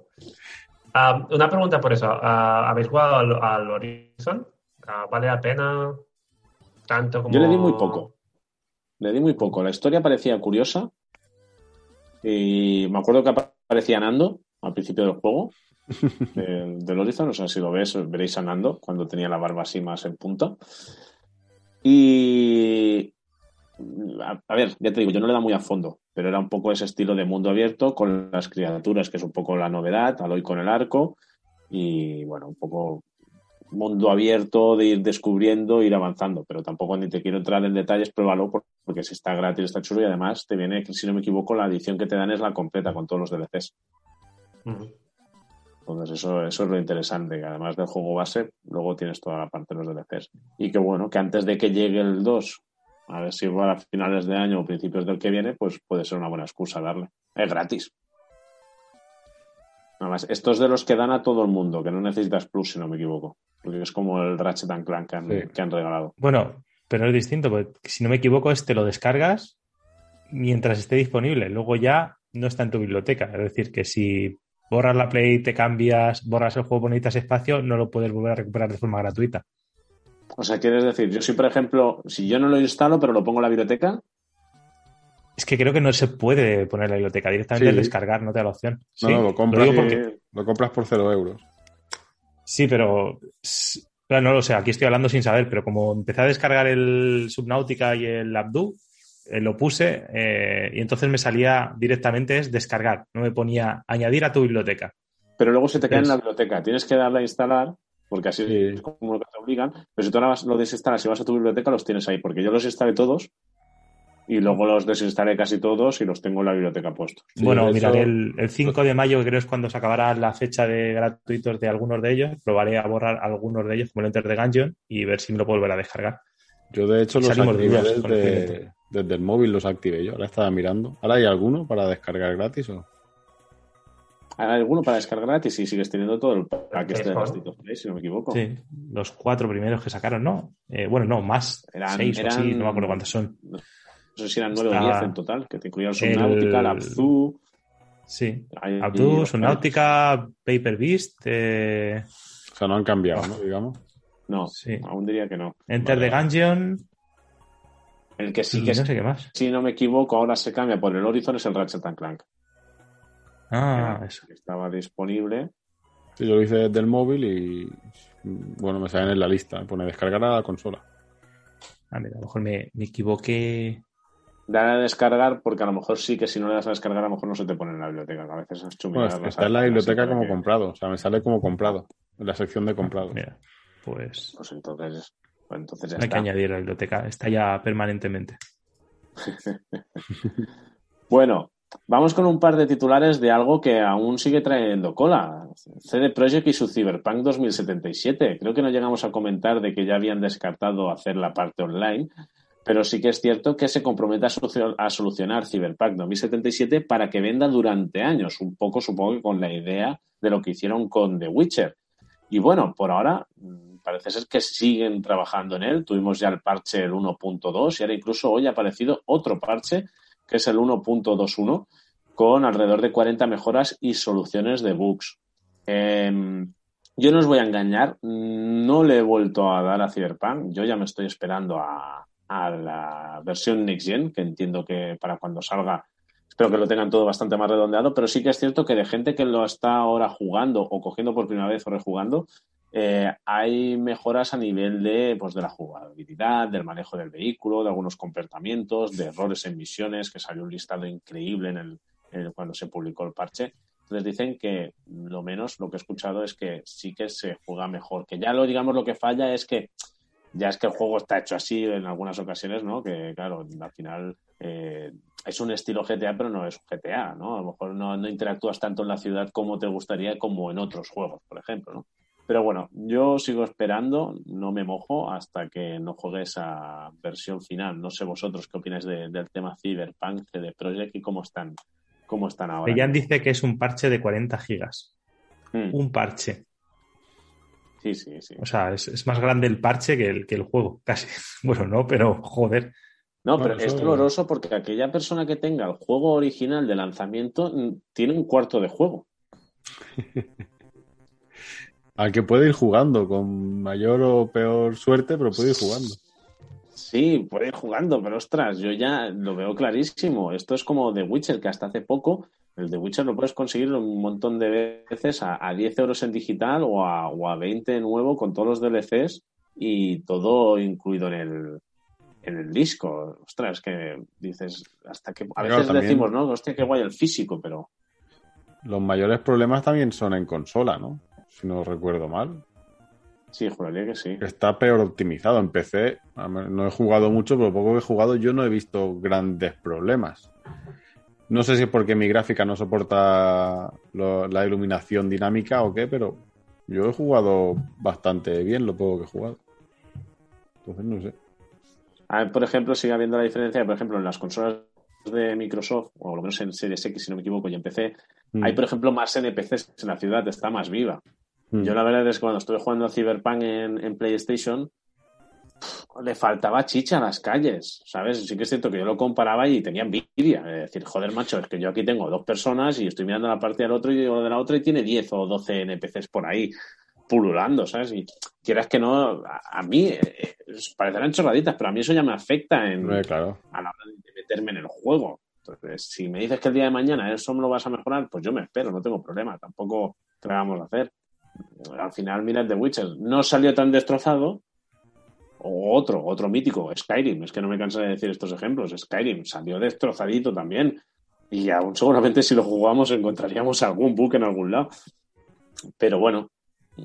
Ah, una pregunta por eso. Ah, ¿Habéis jugado al, al Horizon? Ah, ¿Vale la pena tanto como...? Yo le di muy poco. Le di muy poco. La historia parecía curiosa. Y me acuerdo que aparecía Nando al principio del juego. del, del Horizon. O sea, si lo ves, veréis a Nando cuando tenía la barba así más en punta. Y. A, a ver, ya te digo, yo no le da muy a fondo, pero era un poco ese estilo de mundo abierto con las criaturas, que es un poco la novedad, Aloy con el arco. Y bueno, un poco mundo abierto de ir descubriendo, ir avanzando, pero tampoco ni te quiero entrar en detalles, pruébalo por- porque si está gratis, está chulo y además te viene, si no me equivoco, la edición que te dan es la completa con todos los DLCs. Entonces eso, eso es lo interesante, que además del juego base, luego tienes toda la parte de los DLCs. Y que bueno, que antes de que llegue el 2 A ver si igual a finales de año o principios del que viene, pues puede ser una buena excusa darle. Es gratis. Nada más, estos de los que dan a todo el mundo, que no necesitas plus, si no me equivoco. Porque es como el Ratchet and Clank que han, Sí. que han regalado. Bueno, pero es distinto, porque si no me equivoco, este lo descargas mientras esté disponible. Luego ya no está en tu biblioteca. Es decir, que si borras la Play, te cambias, borras el juego, necesitas espacio, no lo puedes volver a recuperar de forma gratuita. O sea, quieres decir, yo si por ejemplo, si yo no lo instalo, pero lo pongo en la biblioteca, Es que creo que no se puede poner en la biblioteca. Directamente Sí. el descargar no te da la opción. No, Sí, no, lo compras, porque- lo compras por cero euros. Sí, pero no lo sé, aquí estoy hablando sin saber, pero como empecé a descargar el Subnautica y el Abdu, eh, lo puse eh, y entonces me salía directamente es descargar, no me ponía añadir a tu biblioteca. pero luego se te cae en la biblioteca. Tienes que darle a instalar, porque así Sí. es como lo que te obligan. Pero si tú ahora vas- lo desinstalas y vas a tu biblioteca, los tienes ahí, porque yo los instalé todos y luego los desinstalé casi todos y los tengo en la biblioteca puestos. Sí, bueno, de miraré el, el 5 de mayo, que creo es cuando se acabará la fecha de gratuitos de algunos de ellos, probaré a borrar algunos de ellos, como el Enter the Gungeon, y ver si me lo puedo volver a descargar. Yo, de hecho, Y los de activé desde, desde el móvil, los activé yo. Ahora estaba mirando. ¿Ahora hay alguno para descargar gratis o? ¿Hay alguno para descargar gratis y sigues teniendo todo el pack este de Play, si no me equivoco. Sí, los cuatro primeros que sacaron, ¿no? Eh, bueno, no, más, Eran- seis o así, no me acuerdo cuántos son. No sé si eran nueve o diez en total, que te incluían Subnautica, El- la Abzu. Sí, y- Subnautica, Paper Beast, eh, O sea, no han cambiado, ¿no? Digamos. No, Sí. aún diría que no. Enter Vale, the Gungeon El que sí que, no sé qué más. si no me equivoco, ahora se cambia por el Horizon es el Ratchet and Clank. Ah, Era- eso. que estaba disponible. Sí, yo lo hice desde el móvil y bueno, me salen en la lista. Pone descargar a la consola. Ah, mira, a lo mejor me, me equivoqué. Dale a descargar porque a lo mejor sí que si no le das a descargar a lo mejor no se te pone en la biblioteca. que A veces es Bueno, chumilladas las está en la biblioteca como que- comprado. O sea, me sale como comprado. En la sección de comprado. Mira, pues Pues entonces, pues entonces ya no hay que añadir a la biblioteca, está ya permanentemente. Bueno, vamos con un par de titulares de algo que aún sigue trayendo cola. CD Projekt y su Cyberpunk 2077. Creo que no llegamos a comentar de que ya habían descartado hacer la parte online, pero sí que es cierto que se compromete a, solucio- a solucionar Cyberpunk 2077 para que venda durante años, un poco supongo que con la idea de lo que hicieron con The Witcher. Y bueno, por ahora mm, parece ser que siguen trabajando en él. Tuvimos ya el parche el 1.2 y ahora incluso hoy ha aparecido otro parche que es el 1.21 con alrededor de 40 mejoras y soluciones de bugs. Em, yo no os voy a engañar, no le he vuelto a dar a Cyberpunk, yo ya me estoy esperando a, a la versión Next Gen, que entiendo que para cuando salga espero que lo tengan todo bastante más redondeado, pero sí que es cierto que de gente que lo está ahora jugando o cogiendo por primera vez o rejugando, eh, hay mejoras a nivel de, pues, de la jugabilidad, del manejo del vehículo, de algunos comportamientos, de errores en misiones, que salió un listado increíble en el, cuando se publicó el parche. Entonces dicen que lo menos lo que he escuchado es que sí que se juega mejor, que ya lo digamos lo que falla es que ya es que el juego está hecho así en algunas ocasiones, ¿no? Que claro, al final eh, es un estilo GTA, pero no es un GTA, ¿no? A lo mejor no, no interactúas tanto en la ciudad como te gustaría como en otros juegos, por ejemplo, ¿no? Pero bueno, yo sigo esperando, no me mojo hasta que no juegue esa versión final. No sé vosotros qué opináis de- del tema Cyberpunk, CD Projekt y cómo están, cómo están ahora. Dejan dice que es un parche de 40 gigas. Mm, Un parche. sí, sí, sí. O sea, es, es más grande el parche que el, que el juego, casi. Bueno, no, pero joder. No, Bueno, pero es doloroso porque aquella persona que tenga el juego original de lanzamiento mm, tiene un cuarto de juego. Al que puede ir jugando, con mayor o peor suerte, pero puede ir jugando. Sí, puede ir jugando, pero ostras, yo ya lo veo clarísimo. Esto es como The Witcher, que hasta hace poco el The Witcher lo puedes conseguir un montón de veces a, a 10 euros en digital o a, o a 20 de nuevo con todos los DLCs y todo incluido en el, en el disco. Ostras, que dices, hasta que a veces decimos, ¿no? Hostia, qué guay el físico, pero Los mayores problemas también son en consola, ¿no? Si no recuerdo mal. sí, juraría que sí. Está peor optimizado. En PC no he jugado mucho, pero poco que he jugado yo no he visto grandes problemas. No sé si es porque mi gráfica no soporta lo- la iluminación dinámica o qué, pero yo he jugado bastante bien lo poco que he jugado. Entonces no sé. A ver, por ejemplo, sigue habiendo la diferencia, por ejemplo, en las consolas de Microsoft, o lo menos en Series X, si no me equivoco, y en PC, Mm. hay, por ejemplo, más NPCs en la ciudad, está más viva. Mm. Yo la verdad es que cuando estuve jugando a Cyberpunk en, en PlayStation, pff, le faltaba chicha a las calles, ¿sabes? Sí que es cierto que yo lo comparaba y tenía envidia. Es decir, joder, macho, es que yo aquí tengo dos personas y estoy mirando la parte del otro y de la otra y tiene 10 o 12 NPCs por ahí pululando, ¿sabes? Y quieras que no, a, a mí eh, parecerán chorraditas, pero a mí eso ya me afecta en, Eh, claro. a la hora de meterme en el juego. Entonces, si me dices que el día de mañana eso me lo vas a mejorar, pues yo me espero, no tengo problema. Tampoco te vamos a hacer. Al final, mira el The Witcher. No salió tan destrozado. O otro, otro mítico, Skyrim. Es que no me canso de decir estos ejemplos. Skyrim salió destrozadito también. Y aún seguramente si lo jugamos encontraríamos algún bug en algún lado. Pero bueno,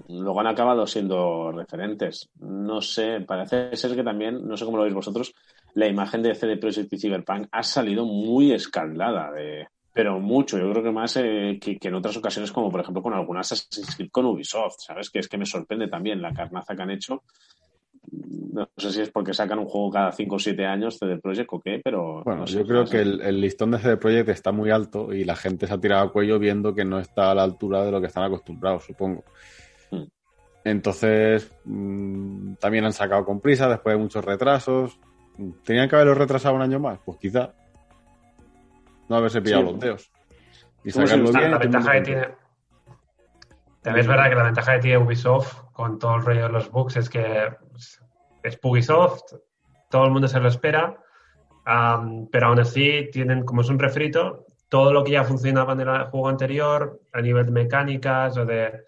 luego han acabado siendo referentes. No sé, parece ser que también, no sé cómo lo veis vosotros, la imagen de CD Projekt y Cyberpunk ha salido muy escaldada, de, pero mucho. Yo creo que más eh, que, que en otras ocasiones, como por ejemplo con algunas Assassin's Creed con Ubisoft, ¿sabes? Que es que me sorprende también la carnaza que han hecho. No sé si es porque sacan un juego cada 5 o 7 años CD Projekt o qué, pero. Bueno, no sé, yo creo que el, el listón de CD Projekt está muy alto y la gente se ha tirado a cuello viendo que no está a la altura de lo que están acostumbrados, supongo. Entonces, mm, también han sacado con prisa después de muchos retrasos. ¿Tenían que haberlo retrasado un año más? Pues quizá. No haberse pillado Sí. los dedos. Y ¿Cómo se sacarlo bien. la ventaja que tiene. También es verdad que la ventaja que tiene Ubisoft con todo el rollo de los bugs es que es Ubisoft, todo el mundo se lo espera, am, pero aún así tienen, como es un refrito, todo lo que ya funcionaba en el juego anterior a nivel de mecánicas o de.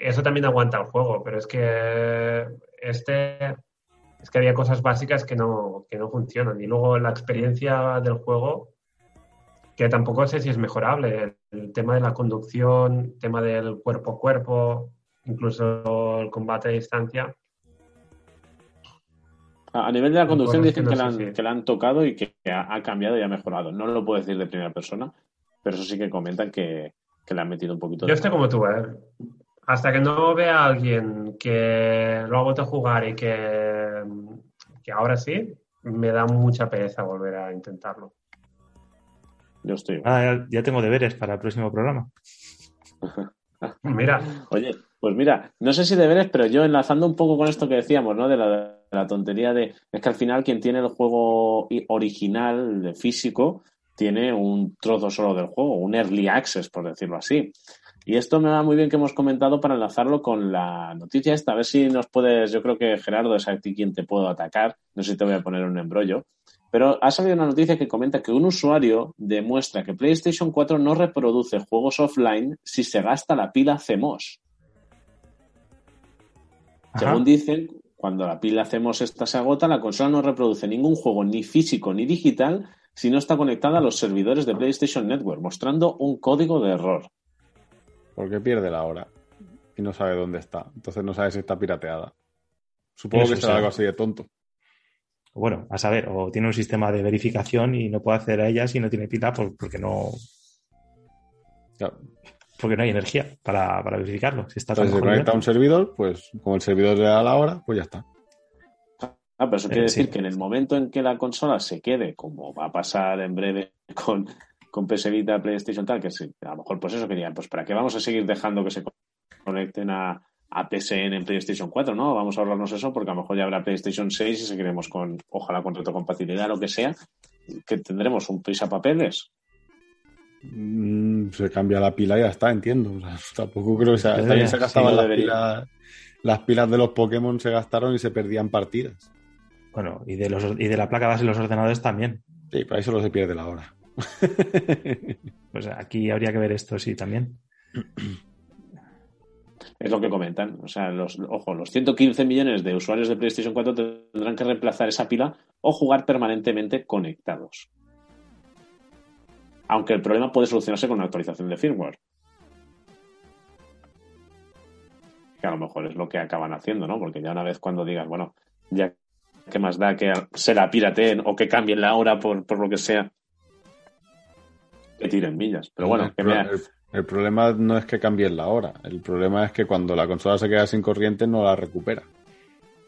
Eso también aguanta el juego, pero es que este. Es que había cosas básicas que no, que no funcionan. Y luego la experiencia del juego que tampoco sé si es mejorable. El tema de la conducción, el tema del cuerpo a cuerpo, incluso el combate a distancia. A nivel de la conducción que dicen no que, sé la, han, si- que la han tocado y que ha, ha cambiado y ha mejorado. No lo puedo decir de primera persona, pero eso sí que comentan que, que le han metido un poquito Yo de... estoy como tú, ¿eh? Hasta que no vea a alguien que lo ha vuelto a jugar y que, que ahora sí, me da mucha pereza volver a intentarlo. Yo estoy... Ah, ya, tengo deberes para el próximo programa. Mira, Oye, pues mira, no sé si deberes, pero yo enlazando un poco con esto que decíamos, ¿no? De la, de la tontería de... Es que al final quien tiene el juego original, de físico, tiene un trozo solo del juego, un early access, por decirlo así. Y esto me va muy bien que hemos comentado para enlazarlo con la noticia esta. A ver si nos puedes, yo creo que Gerardo es a ti quien te puedo atacar. No sé si te voy a poner un embrollo. Pero ha salido una noticia que comenta que un usuario demuestra que PlayStation 4 no reproduce juegos offline si se gasta la pila CMOS. Ajá. Según dicen, cuando la pila CMOS esta se agota, la consola no reproduce ningún juego ni físico ni digital si no está conectada a los servidores de PlayStation Network, mostrando un código de error. Porque pierde la hora y no sabe dónde está. Entonces no sabe si está pirateada. Supongo Eso que será algo así de tonto. Bueno, a saber, o tiene un sistema de verificación y no puede acceder a ella si no tiene pila por- porque no Claro. porque no hay energía para, para verificarlo. Si está Entonces se conecta a un servidor, pues como el servidor le da la hora, pues ya está. Ah, pero eso Eh, quiere sí. decir que en el momento en que la consola se quede, como va a pasar en breve con, con PS Vita, PlayStation tal, que sí, a lo mejor pues eso querían, pues ¿para qué vamos a seguir dejando que se conecten a, a PSN en PlayStation 4, ¿no? Vamos a ahorrarnos eso porque a lo mejor ya habrá PlayStation 6 y seguiremos con, ojalá con retrocompatibilidad, lo que sea, que tendremos un prisa papeles. Mm, se cambia la pila y ya está, entiendo. O sea, tampoco creo que sea. Sí, También se sí, gastaban no las pilas. Las pilas de los Pokémon se gastaron y se perdían partidas. Bueno, y de, los, y de la placa base de los ordenadores también. Sí, pero ahí solo se pierde la hora. Pues aquí habría que ver esto, sí, también. Es lo que comentan. O sea, los, ojo, los 115 millones de usuarios de PlayStation 4 tendrán que reemplazar esa pila o jugar permanentemente conectados. Aunque el problema puede solucionarse con una actualización de firmware. Que a lo mejor es lo que acaban haciendo, ¿no? Porque ya una vez cuando digas, bueno, ya qué más da que se la pirateen o que cambien la hora por, por lo que sea, que tiren millas. Pero bueno, el, que pro- me, el- el problema no es que cambien la hora. El problema es que cuando la consola se queda sin corriente no la recupera.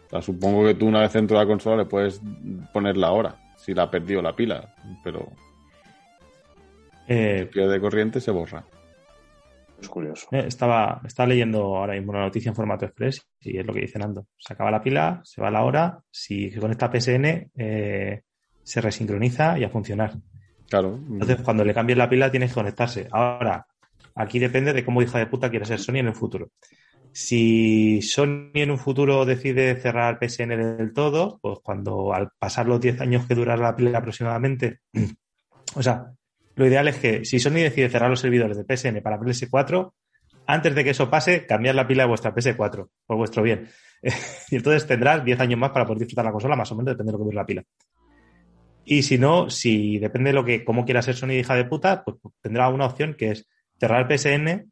O sea, supongo que tú una vez dentro de la consola le puedes poner la hora, si la ha perdido la pila, pero Eh, pierde corriente se borra. Es curioso. Eh, Estaba, estaba leyendo ahora mismo una noticia en formato express y es lo que dice Nando. Se acaba la pila, se va la hora, si se conecta a PSN, eh, se resincroniza y a funcionar. Claro. Entonces, cuando le cambies la pila, tienes que conectarse. Ahora, aquí depende de cómo hija de puta quiere ser Sony en el futuro. Si Sony en un futuro decide cerrar PSN del todo, pues cuando al pasar los 10 años que dura la pila aproximadamente, o sea, lo ideal es que si Sony decide cerrar los servidores de PSN para PS4, antes de que eso pase, cambiar la pila de vuestra PS4, por vuestro bien. y entonces tendrás 10 años más para poder disfrutar la consola, más o menos, depende de lo que dure la pila. Y si no, si depende de lo que, cómo quiera ser Sony hija de puta, pues tendrá una opción que es cerrar PSN,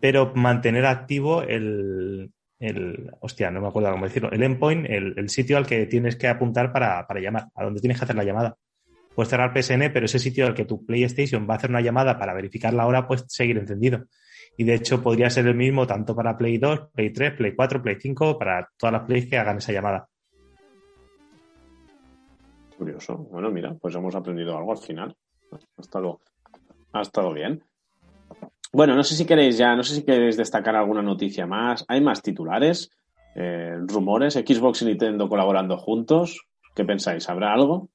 pero mantener activo el, el hostia, no me acuerdo cómo decirlo, el endpoint, el, sitio al que tienes que apuntar para, para llamar, a donde tienes que hacer la llamada. Puedes cerrar PSN, pero ese sitio al que tu PlayStation va a hacer una llamada para verificar la hora, puede seguir encendido. Y de hecho podría ser el mismo tanto para Play 2, Play 3, Play 4, Play 5, para todas las Plays que hagan esa llamada. Curioso. Bueno, mira, pues hemos aprendido algo al final. Ha estado, ha estado bien. Bueno, no sé si queréis ya, no sé si queréis destacar alguna noticia más. Hay más titulares, eh, rumores, Xbox y Nintendo colaborando juntos. ¿Qué pensáis? ¿Habrá algo?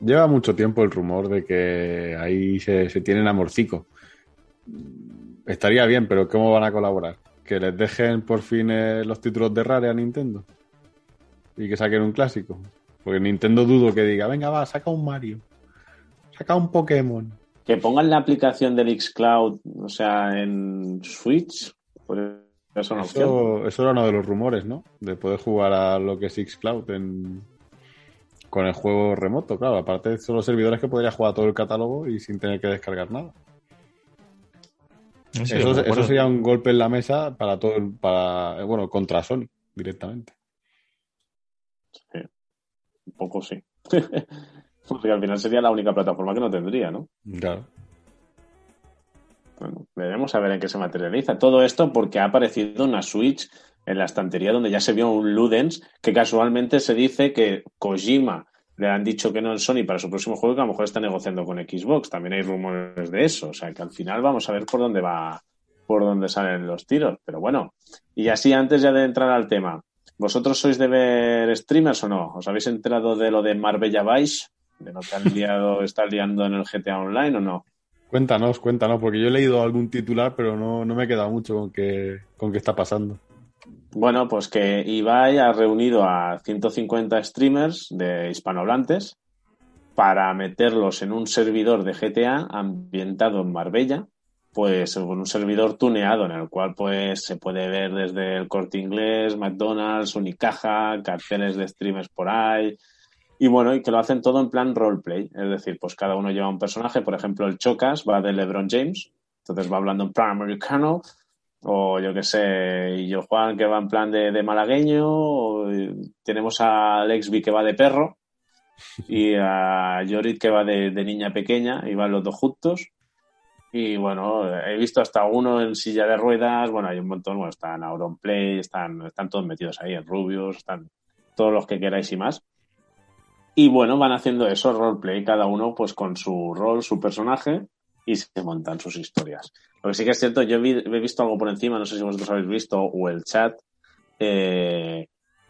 Lleva mucho tiempo el rumor de que ahí se, se tienen amorcico. Estaría bien, pero ¿cómo van a colaborar? ¿Que les dejen por fin eh, los títulos de Rare a Nintendo? ¿Y que saquen un clásico? Porque Nintendo dudo que diga, venga, va, saca un Mario. Saca un Pokémon. Que pongan la aplicación del Xcloud, o sea, en Switch. Pues. Eso, eso era uno de los rumores, ¿no? De poder jugar a lo que es Xcloud en... con el juego remoto, claro. Aparte son los servidores que podría jugar todo el catálogo y sin tener que descargar nada. Eso, sería un golpe en la mesa para todo, el- para, eh, bueno, contra Sony directamente. Un poco sí. Porque al final sería la única plataforma que no tendría, ¿no? Claro. Bueno, veremos a ver en qué se materializa. Todo esto porque ha aparecido una Switch en la estantería donde ya se vio un Ludens que casualmente se dice que Kojima le han dicho que no en Sony para su próximo juego que a lo mejor está negociando con Xbox. También hay rumores de eso. O sea que al final vamos a ver por dónde va, por dónde salen los tiros. Pero bueno, y así antes ya de entrar al tema, ¿vosotros sois de ver streamers o no? ¿Os habéis enterado de lo de Marbella Vice? ¿De lo que han liado, está liando en el GTA Online o no? Cuéntanos, cuéntanos, porque yo he leído algún titular, pero no, no me he quedado mucho con qué, con qué está pasando. Bueno, pues que Ibai ha reunido a 150 streamers de hispanohablantes para meterlos en un servidor de GTA ambientado en Marbella, pues con un servidor tuneado en el cual pues se puede ver desde el Corte Inglés, McDonald's, Unicaja, carteles de streamers por ahí. Y bueno, y que lo hacen todo en plan roleplay, es decir, pues cada uno lleva un personaje, por ejemplo, el Chocas va de LeBron James, entonces va hablando en plan americano, o yo qué sé, y yo Juan que va en plan de, de malagueño, o, tenemos a Lexby que va de perro, y a Yorit que va de, de niña pequeña, y van los dos juntos. Y bueno, he visto hasta uno en silla de ruedas, bueno, hay un montón, bueno, están Auronplay, están, están todos metidos ahí, en Rubius, están todos los que queráis y más. Y bueno, van haciendo eso, roleplay, cada uno pues con su rol, su personaje, y se montan sus historias. Lo que sí que es cierto, yo he visto algo por encima, no sé si vosotros habéis visto, o el chat. eh,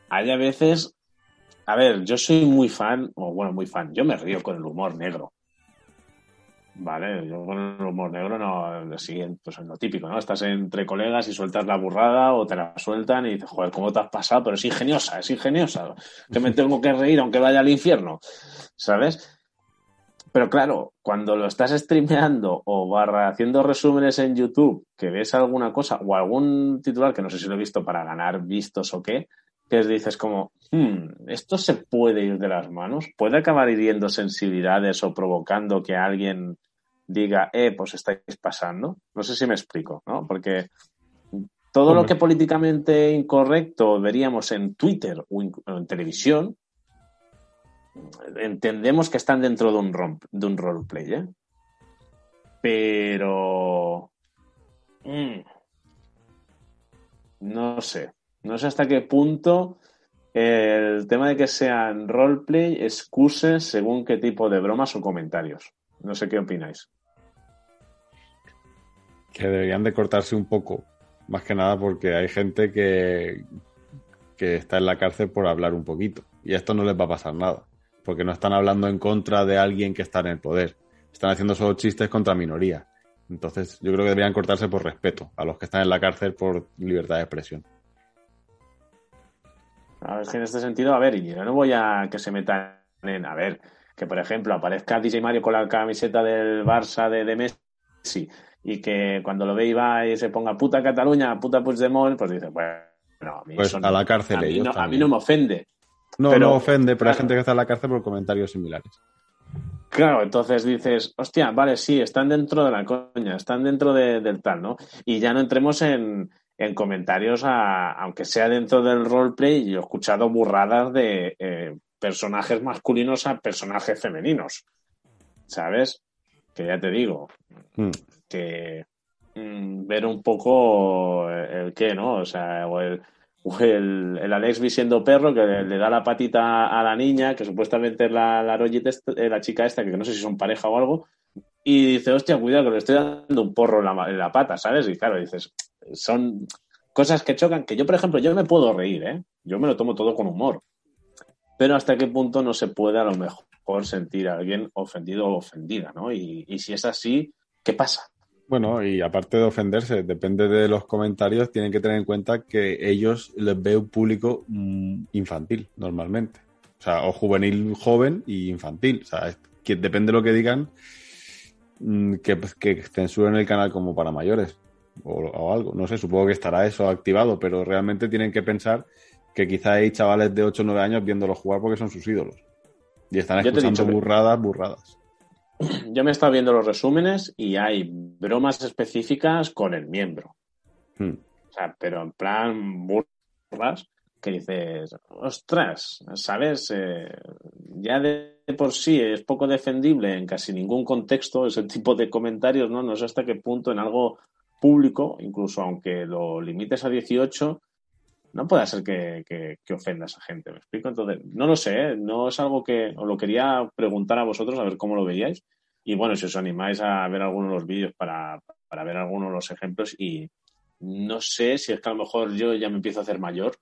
hay a veces. A ver, yo soy muy fan, o bueno, muy fan, yo me río con el humor negro. Vale, yo con el humor negro no, siguiente, pues es lo típico, ¿no? Estás entre colegas y sueltas la burrada o te la sueltan y dices, joder, ¿cómo te has pasado? Pero es ingeniosa, es ingeniosa, que me tengo que reír aunque vaya al infierno, ¿sabes? Pero claro, cuando lo estás streameando o barra haciendo resúmenes en YouTube, que ves alguna cosa o algún titular que no sé si lo he visto para ganar vistos o qué, que dices como, "Hmm, esto se puede ir de las manos, puede acabar hiriendo sensibilidades o provocando que alguien diga, eh, pues estáis pasando. No sé si me explico, ¿no? Porque todo lo que políticamente incorrecto veríamos en Twitter o en, o en televisión, entendemos que están dentro de un, de un roleplay, ¿eh? Pero... mm, no sé. No sé hasta qué punto el tema de que sean roleplay, excuses según qué tipo de bromas o comentarios. No sé qué opináis. Que deberían de cortarse un poco, más que nada porque hay gente que, que está en la cárcel por hablar un poquito. Y a esto no les va a pasar nada, porque no están hablando en contra de alguien que está en el poder. Están haciendo solo chistes contra minorías. Entonces, yo creo que deberían cortarse por respeto a los que están en la cárcel por libertad de expresión. A ver, que en este sentido, a ver, yo no voy a que se metan en, a ver, que por ejemplo aparezca DJ Mario con la camiseta del Barça de, de Messi y que cuando lo ve y va y se ponga puta Cataluña, puta Puigdemont, pues dice, bueno, a mí, Pues eso a no- la cárcel a mí no, a mí también. no me ofende. No, Pero- no ofende, pero hay gente que está en la cárcel por comentarios similares. Claro, entonces dices, hostia, vale, sí, están dentro de la coña, están dentro de- del tal, ¿no? Y ya no entremos en, en comentarios, a, aunque sea dentro del roleplay, yo he escuchado burradas de eh, personajes masculinos a personajes femeninos, ¿sabes? Que ya te digo, Mm. que mm, ver un poco el, el qué, ¿no? O sea, o el, o el, el Alexby siendo perro que le, le da la patita a la niña, que supuestamente es la, la, eh, la chica esta, que no sé si son pareja o algo, y dice, hostia, cuidado, que le estoy dando un porro en la, en la pata, ¿sabes? Y claro, dices, son cosas que chocan, que yo, por ejemplo, yo me puedo reír, ¿eh? Yo me lo tomo todo con humor. Pero hasta qué punto no se puede a lo mejor sentir a alguien ofendido o ofendida, ¿no? Y, y si es así, ¿qué pasa? Bueno, y aparte de ofenderse, depende de los comentarios, tienen que tener en cuenta que ellos les ve un público mm, infantil, normalmente. O sea, o juvenil joven y infantil. O sea, es que depende de lo que digan, mm, que, que censuren el canal como para mayores o, o algo. No sé, supongo que estará eso activado, pero realmente tienen que pensar que quizá hay chavales de 8 o 9 años viéndolos jugar porque son sus ídolos. Y están escuchando dicho burradas, burradas. Yo me he estado viendo los resúmenes y hay bromas específicas con el miembro. Hmm. O sea, pero en plan burlas que dices, ostras, ¿sabes? Eh, ya de por sí es poco defendible en casi ningún contexto ese tipo de comentarios, ¿no? No sé hasta qué punto en algo público, incluso aunque lo limites a 18, no puede ser que, que, que ofenda a esa gente, ¿me explico? Entonces, no lo sé, ¿eh? no es algo que os lo quería preguntar a vosotros, a ver cómo lo veíais. Y bueno, si os animáis a ver algunos de los vídeos para, para ver algunos de los ejemplos y no sé si es que a lo mejor yo ya me empiezo a hacer mayor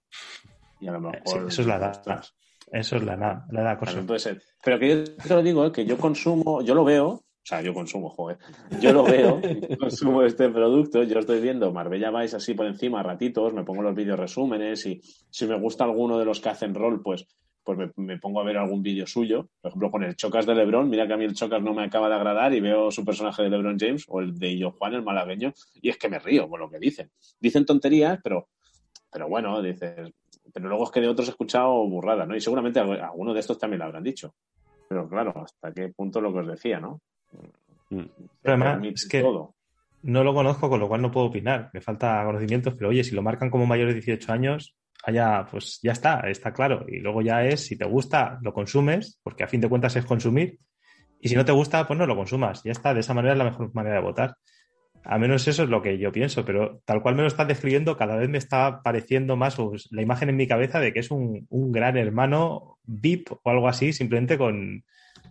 y a lo mejor... Sí, eso es la edad. Eso es la edad, la edad cosa. también puede ser. Pero que yo te lo digo, ¿eh? que yo consumo, yo lo veo, o sea, yo consumo, joder, yo lo veo, consumo este producto, yo estoy viendo Marbella Vice así por encima a ratitos, me pongo los vídeos resúmenes y si me gusta alguno de los que hacen rol, pues, pues me, me pongo a ver algún vídeo suyo. Por ejemplo, con el Chocas de LeBron, mira que a mí el Chocas no me acaba de agradar y veo su personaje de LeBron James o el de Illo Juan, el malagueño, y es que me río con lo que dicen. Dicen tonterías, pero, pero bueno, dices, pero luego es que de otros he escuchado burradas, ¿no? Y seguramente algu- alguno de estos también lo habrán dicho. Pero claro, hasta qué punto lo que os decía, ¿no? Mm. Además, es que- todo. No lo conozco, con lo cual no puedo opinar. Me falta conocimientos, pero oye, si lo marcan como mayores de 18 años, allá, pues ya está, está claro. Y luego ya es, si te gusta, lo consumes, porque a fin de cuentas es consumir. Y si no te gusta, pues no lo consumas. Ya está, de esa manera es la mejor manera de votar. A menos eso es lo que yo pienso, pero tal cual me lo estás describiendo, cada vez me está pareciendo más pues, la imagen en mi cabeza de que es un, un gran hermano VIP o algo así, simplemente con,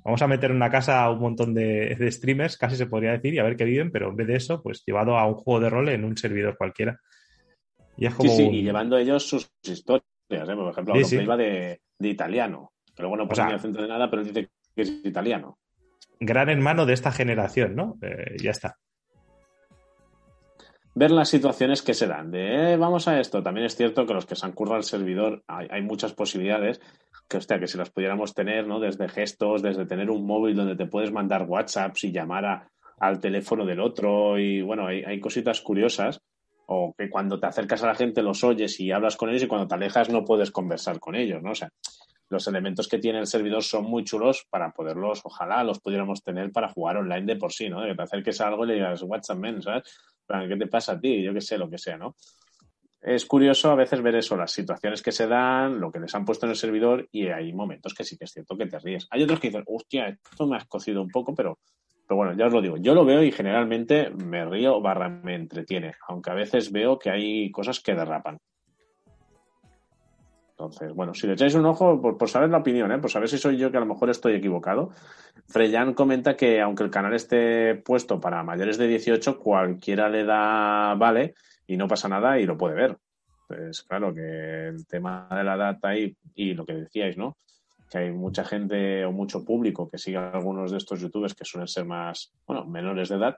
vamos a meter en una casa a un montón de, de streamers, casi se podría decir, y a ver qué viven, pero en vez de eso, pues llevado a un juego de rol en un servidor cualquiera. Y es Sí, como sí, un- y llevando ellos sus historias. ¿eh? Por ejemplo, Sí, sí. iba de, de italiano. Que luego no sea- ni acento de nada, pero dice que es italiano. gran hermano de esta generación, ¿no? Eh, ya está. Ver las situaciones que se dan. De, eh, vamos a esto. También es cierto que los que se han currado el servidor, hay, hay muchas posibilidades que, hostia, que si las pudiéramos tener, ¿no? Desde gestos, desde tener un móvil donde te puedes mandar WhatsApps y llamar a- al teléfono del otro. Y bueno, hay, hay cositas curiosas. O que cuando te acercas a la gente los oyes y hablas con ellos y cuando te alejas no puedes conversar con ellos, ¿no? O sea, los elementos que tiene el servidor son muy chulos para poderlos, ojalá los pudiéramos tener para jugar online de por sí, ¿no? De que te acerques a algo y le digas, WhatsApp, man, ¿sabes? ¿Qué te pasa a ti? Yo qué sé, lo que sea, ¿no? Es curioso a veces ver eso, las situaciones que se dan, lo que les han puesto en el servidor y hay momentos que sí que es cierto que te ríes. Hay otros que dicen, hostia, esto me has cocido un poco, pero, pero bueno, ya os lo digo, yo lo veo y generalmente me río barra me entretiene, aunque a veces veo que hay cosas que derrapan. Entonces, bueno, si le echáis un ojo, por, saber la opinión, ¿eh? por saber si soy yo que a lo mejor estoy equivocado, Freyan comenta que aunque el canal esté puesto para mayores de 18, cualquiera le da vale y no pasa nada y lo puede ver. Pues claro que el tema de la data y, y lo que decíais, ¿no? Que hay mucha gente o mucho público que sigue a algunos de estos youtubers que suelen ser más, bueno, menores de edad.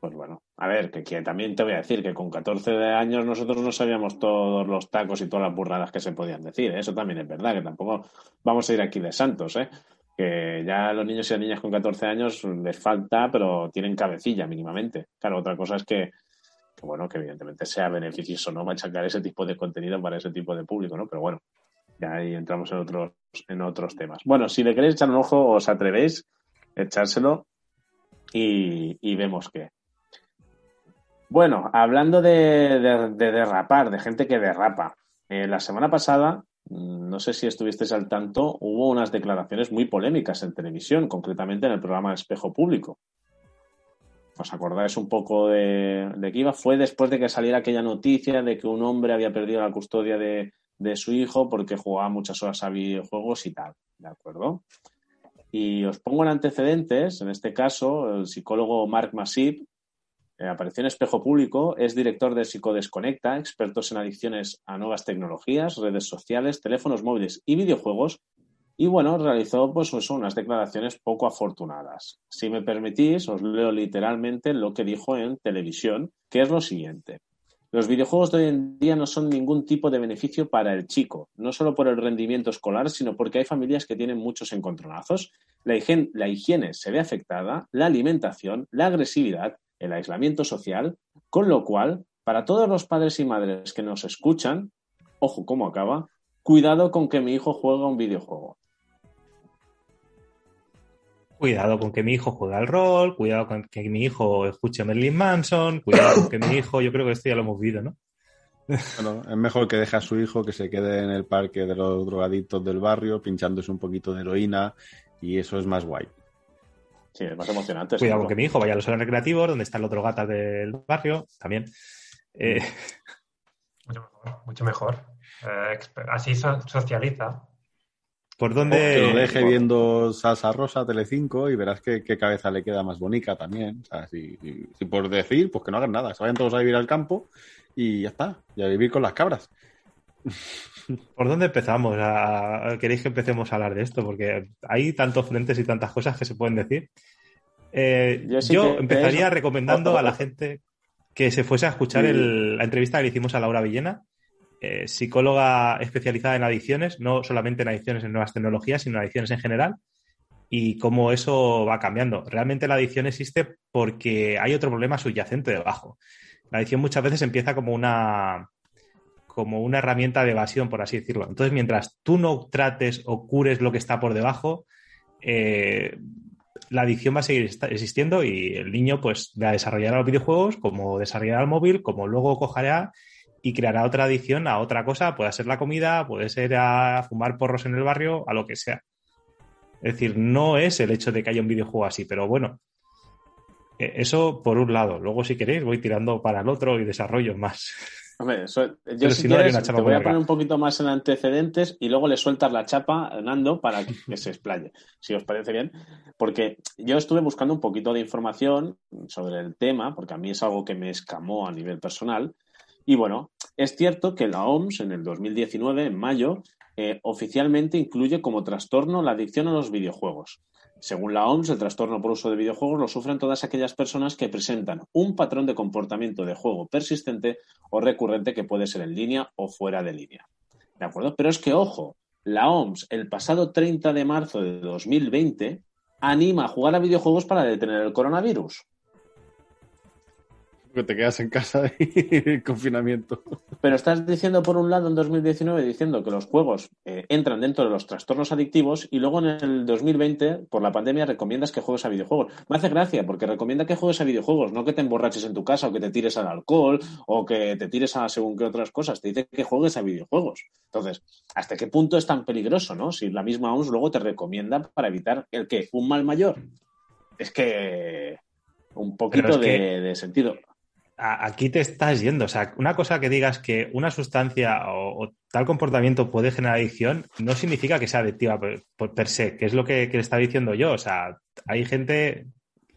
Pues bueno, a ver, que, también te voy a decir que con 14 años nosotros no sabíamos todos los tacos y todas las burradas que se podían decir. Eso también es verdad, que tampoco vamos a ir aquí de santos, ¿eh? Que ya los niños y las niñas con 14 años les falta, pero tienen cabecilla mínimamente. Claro, otra cosa es que, bueno, que evidentemente sea beneficioso no machacar ese tipo de contenido para ese tipo de público, ¿no? Pero bueno, ya ahí entramos en otros, en otros temas. Bueno, si le queréis echar un ojo, os atrevéis, echárselo y vemos qué. Bueno, hablando de, de, de, derrapar, de gente que derrapa. Eh, la semana pasada, mm, no sé si estuvisteis al tanto, hubo unas declaraciones muy polémicas en televisión, concretamente en el programa Espejo Público. ¿Os acordáis un poco de, de qué iba? Fue después de que saliera aquella noticia de que un hombre había perdido la custodia de, su hijo porque jugaba muchas horas a videojuegos y tal. ¿De acuerdo? Y os pongo en antecedentes, en este caso, el psicólogo Mark Masip apareció en Espejo Público, es director de Psicodesconecta, expertos en adicciones a nuevas tecnologías, redes sociales, teléfonos móviles y videojuegos. Y bueno, realizó pues unas declaraciones poco afortunadas. Si me permitís, os leo literalmente lo que dijo en televisión, que es lo siguiente. Los videojuegos de hoy en día no son ningún tipo de beneficio para el chico, no solo por el rendimiento escolar, sino porque hay familias que tienen muchos encontronazos, la higiene se ve afectada, la alimentación, la agresividad, el aislamiento social, con lo cual, para todos los padres y madres que nos escuchan, ojo cómo acaba, cuidado con que mi hijo juegue un videojuego. Cuidado con que mi hijo juegue al rol, cuidado con que mi hijo escuche a Merlin Manson, cuidado con que mi hijo, yo creo que esto ya lo hemos visto, ¿no? Bueno, es mejor que deje a su hijo que se quede en el parque de los drogadictos del barrio, pinchándose un poquito de heroína, y eso es más guay. Sí, es más emocionante. Cuidado con que mi hijo vaya a los salones recreativos, donde está el otro gata del barrio, también. Eh... Mucho mejor. Mucho mejor. Eh, así so socializa. ¿Por dónde? Que lo deje viendo Salsa Rosa, Telecinco, y verás qué, qué cabeza le queda más bonita también. O sea, si, si, si, por decir, pues que no hagan nada. Se vayan todos a vivir al campo y ya está. Y a vivir con las cabras. ¿Por dónde empezamos? ¿Queréis que empecemos a hablar de esto? Porque hay tantos frentes y tantas cosas que se pueden decir. Eh, yo, sí yo empezaría eso. recomendando a la gente que se fuese a escuchar sí. el, la entrevista que le hicimos a Laura Villena, eh, psicóloga especializada en adicciones, no solamente en adicciones en nuevas tecnologías, sino en adicciones en general, y cómo eso va cambiando. Realmente la adicción existe porque hay otro problema subyacente debajo. La adicción muchas veces empieza como una, como una herramienta de evasión, por así decirlo. Entonces, mientras tú no trates o cures lo que está por debajo, eh, la adicción va a seguir existiendo y el niño pues va a desarrollar a los videojuegos, como desarrollará el móvil, como luego cogerá y creará otra adicción a otra cosa, puede ser la comida, puede ser a fumar porros en el barrio, a lo que sea. Es decir, no es el hecho de que haya un videojuego así, pero bueno, eh, eso por un lado. Luego, si queréis, voy tirando para el otro y desarrollo más. Hombre, eso, yo si, si no quieres, te voy a poner un poquito más en antecedentes y luego le sueltas la chapa a Nando para que se explaye, si os parece bien. Porque yo estuve buscando un poquito de información sobre el tema, porque a mí es algo que me escamó a nivel personal. Y bueno, es cierto que la OMS en el 2019, en mayo, eh, oficialmente incluye como trastorno la adicción a los videojuegos. Según la OMS, el trastorno por uso de videojuegos lo sufren todas aquellas personas que presentan un patrón de comportamiento de juego persistente o recurrente que puede ser en línea o fuera de línea. ¿De acuerdo? Pero es que, ojo, la OMS el pasado 30 de marzo de 2020 anima a jugar a videojuegos para detener el coronavirus que te quedas en casa y el confinamiento. Pero estás diciendo, por un lado, en 2019, diciendo que los juegos eh, entran dentro de los trastornos adictivos y luego en el 2020, por la pandemia, recomiendas que juegues a videojuegos. Me hace gracia porque recomienda que juegues a videojuegos, no que te emborraches en tu casa o que te tires al alcohol o que te tires a según qué otras cosas. Te dice que juegues a videojuegos. Entonces, ¿hasta qué punto es tan peligroso, no? Si la misma OMS luego te recomienda para evitar el que un mal mayor. Es que un poquito es que... de, de sentido aquí te estás yendo. O sea, una cosa que digas que una sustancia o, tal comportamiento puede generar adicción no significa que sea adictiva per, per se, que es lo que, le estaba diciendo yo. O sea, hay gente,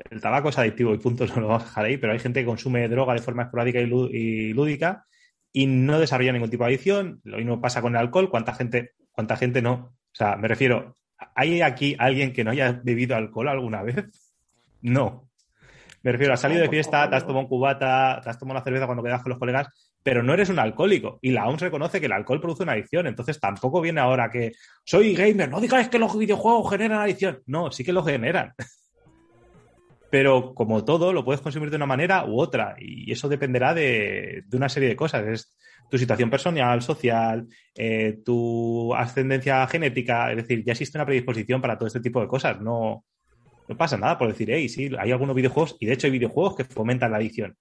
el tabaco es adictivo y punto, no lo vamos a dejar ahí, pero hay gente que consume droga de forma esporádica y, y lúdica y no desarrolla ningún tipo de adicción. Lo mismo pasa con el alcohol. ¿Cuánta gente, cuánta gente no? O sea, me refiero, ¿hay aquí alguien que no haya bebido alcohol alguna vez? No. Me refiero, has salido de fiesta, te has tomado un cubata, te has tomado una cerveza cuando quedas con los colegas, pero no eres un alcohólico. Y la OMS reconoce que el alcohol produce una adicción. Entonces tampoco viene ahora que soy gamer, no digáis que los videojuegos generan adicción. No, sí que lo generan. Pero como todo, lo puedes consumir de una manera u otra. Y eso dependerá de, de una serie de cosas. Es tu situación personal, social, eh, tu ascendencia genética. Es decir, ya existe una predisposición para todo este tipo de cosas. No, no pasa nada por decir, hey, sí, hay algunos videojuegos, y de hecho hay videojuegos que fomentan la adicción.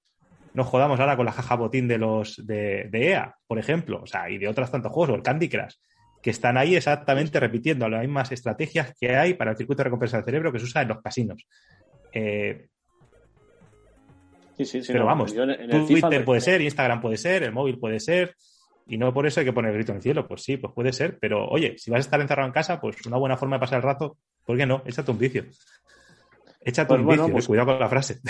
No jodamos ahora con la jaja botín de los de, de EA, por ejemplo, o sea, y de otros tantos juegos, o el Candy Crush, que están ahí exactamente repitiendo las mismas estrategias que hay para el circuito de recompensa del cerebro que se usa en los casinos. Eh, Sí, sí, sí. pero no, vamos, en- en el Twitter FIFA- puede ser, Instagram puede ser, el móvil puede ser, y no por eso hay que poner el grito en el cielo. Pues sí, pues puede ser, pero oye, si vas a estar encerrado en casa, pues una buena forma de pasar el rato, ¿por qué no? Échate un vicio. Échate Pues un bueno, vicio, pues- eh, cuidado con la frase.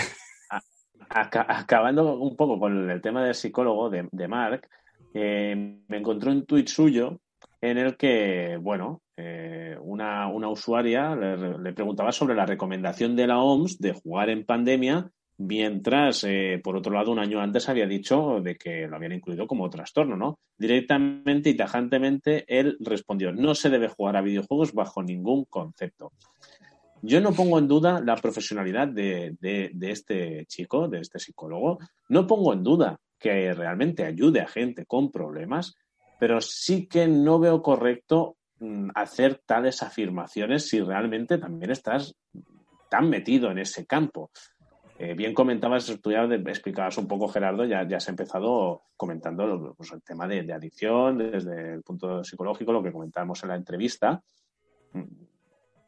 Aca- acabando un poco con el tema del psicólogo de, de Mark, eh, me encontré un tuit suyo en el que, bueno, eh, una, una usuaria le, le preguntaba sobre la recomendación de la OMS de jugar en pandemia, mientras, eh, por otro lado, un año antes había dicho de que lo habían incluido como trastorno, ¿no? Directamente y tajantemente él respondió, no se debe jugar a videojuegos bajo ningún concepto. Yo no pongo en duda la profesionalidad de, este chico, de este psicólogo. No pongo en duda que realmente ayude a gente con problemas, pero sí que no veo correcto mm, hacer tales afirmaciones si realmente también estás tan metido en ese campo. Eh, bien comentabas, tú explicabas un poco, Gerardo, ya, ya has empezado comentando pues, el tema de, de adicción desde el punto psicológico, lo que comentábamos en la entrevista.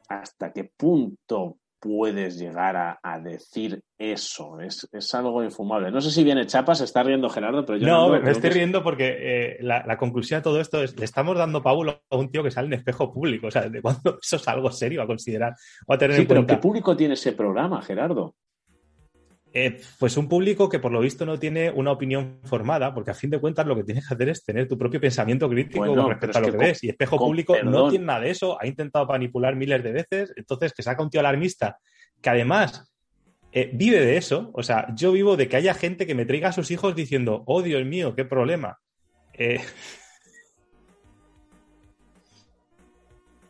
¿Hasta qué punto puedes llegar a, a decir eso? Es, es algo infumable. No sé si viene chapa, se está riendo Gerardo, pero yo No, lo me estoy que- riendo porque eh, la, la conclusión de todo esto es le estamos dando pábulo a un tío que sale en espejo público. O sea, ¿de cuándo eso es algo serio a considerar o a tener Sí, en pero cuenta? ¿qué público tiene ese programa, Gerardo? Eh, pues un público que por lo visto no tiene una opinión formada, porque a fin de cuentas lo que tienes que hacer es tener tu propio pensamiento crítico Bueno, con respecto es a lo que con- ves. Y espejo con público no tiene nada de eso, ha intentado manipular miles de veces, entonces que saca un tío alarmista que además eh, vive de eso. O sea, yo vivo de que haya gente que me traiga a sus hijos diciendo, oh Dios mío, qué problema. Eh,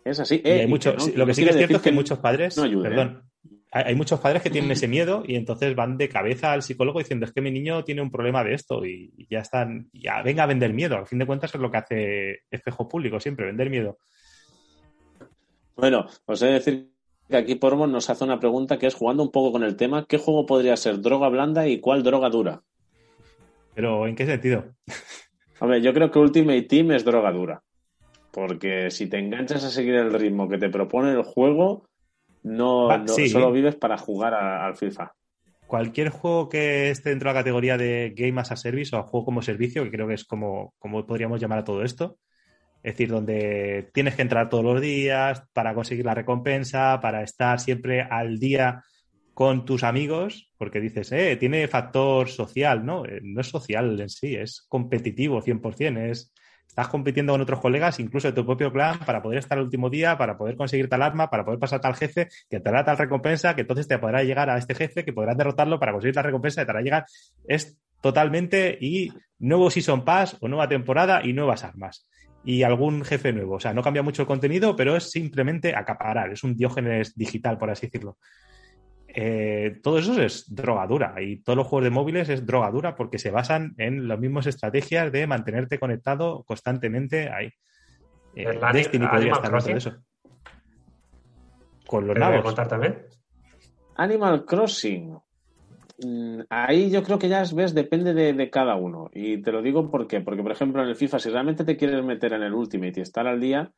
Es así. y Eh, hay y mucho- que no- lo que sí que es cierto es que muchos padres, no ayude, perdón, hay, muchos padres que tienen ese miedo y entonces van de cabeza al psicólogo diciendo es que mi niño tiene un problema de esto y, ya están, ya venga a vender miedo. Al fin de cuentas es lo que hace espejo público siempre, vender miedo. Bueno, os he de decir que aquí Pormos nos hace una pregunta que es jugando un poco con el tema, ¿qué juego podría ser droga blanda y cuál droga dura? Pero ¿en qué sentido? Hombre, yo creo que Ultimate Team es droga dura. Porque si te enganchas a seguir el ritmo que te propone el juego, no, Va, no- sí. solo vives para jugar a- al FIFA. Cualquier juego que esté dentro de la categoría de Game as a Service o juego como servicio, que creo que es como, como podríamos llamar a todo esto, es decir, donde tienes que entrar todos los días para conseguir la recompensa, para estar siempre al día con tus amigos, porque dices, eh, tiene factor social, ¿no? Eh, No es social en sí, es competitivo 100%, es, estás compitiendo con otros colegas, incluso de tu propio clan, para poder estar el último día, para poder conseguir tal arma, para poder pasar tal jefe, que te dará tal recompensa, que entonces te podrá llegar a este jefe, que podrás derrotarlo para conseguir la recompensa, que te hará llegar. Es totalmente y nuevo Season Pass o nueva temporada y nuevas armas. Y algún jefe nuevo. O sea, no cambia mucho el contenido, pero es simplemente acaparar. Es un diógenes digital, por así decirlo. Eh, todo eso es drogadura y todos los juegos de móviles es drogadura porque se basan en las mismas estrategias de mantenerte conectado constantemente ahí. Eh, Destiny podría Animal estar dentro de eso. Con los ¿Te voy a nabos. contar también? Animal Crossing. Mm, Ahí yo creo que ya ves, depende de, de cada uno. Y te lo digo por qué. Porque, por ejemplo, en el FIFA, si realmente te quieres meter en el Ultimate y estar al día,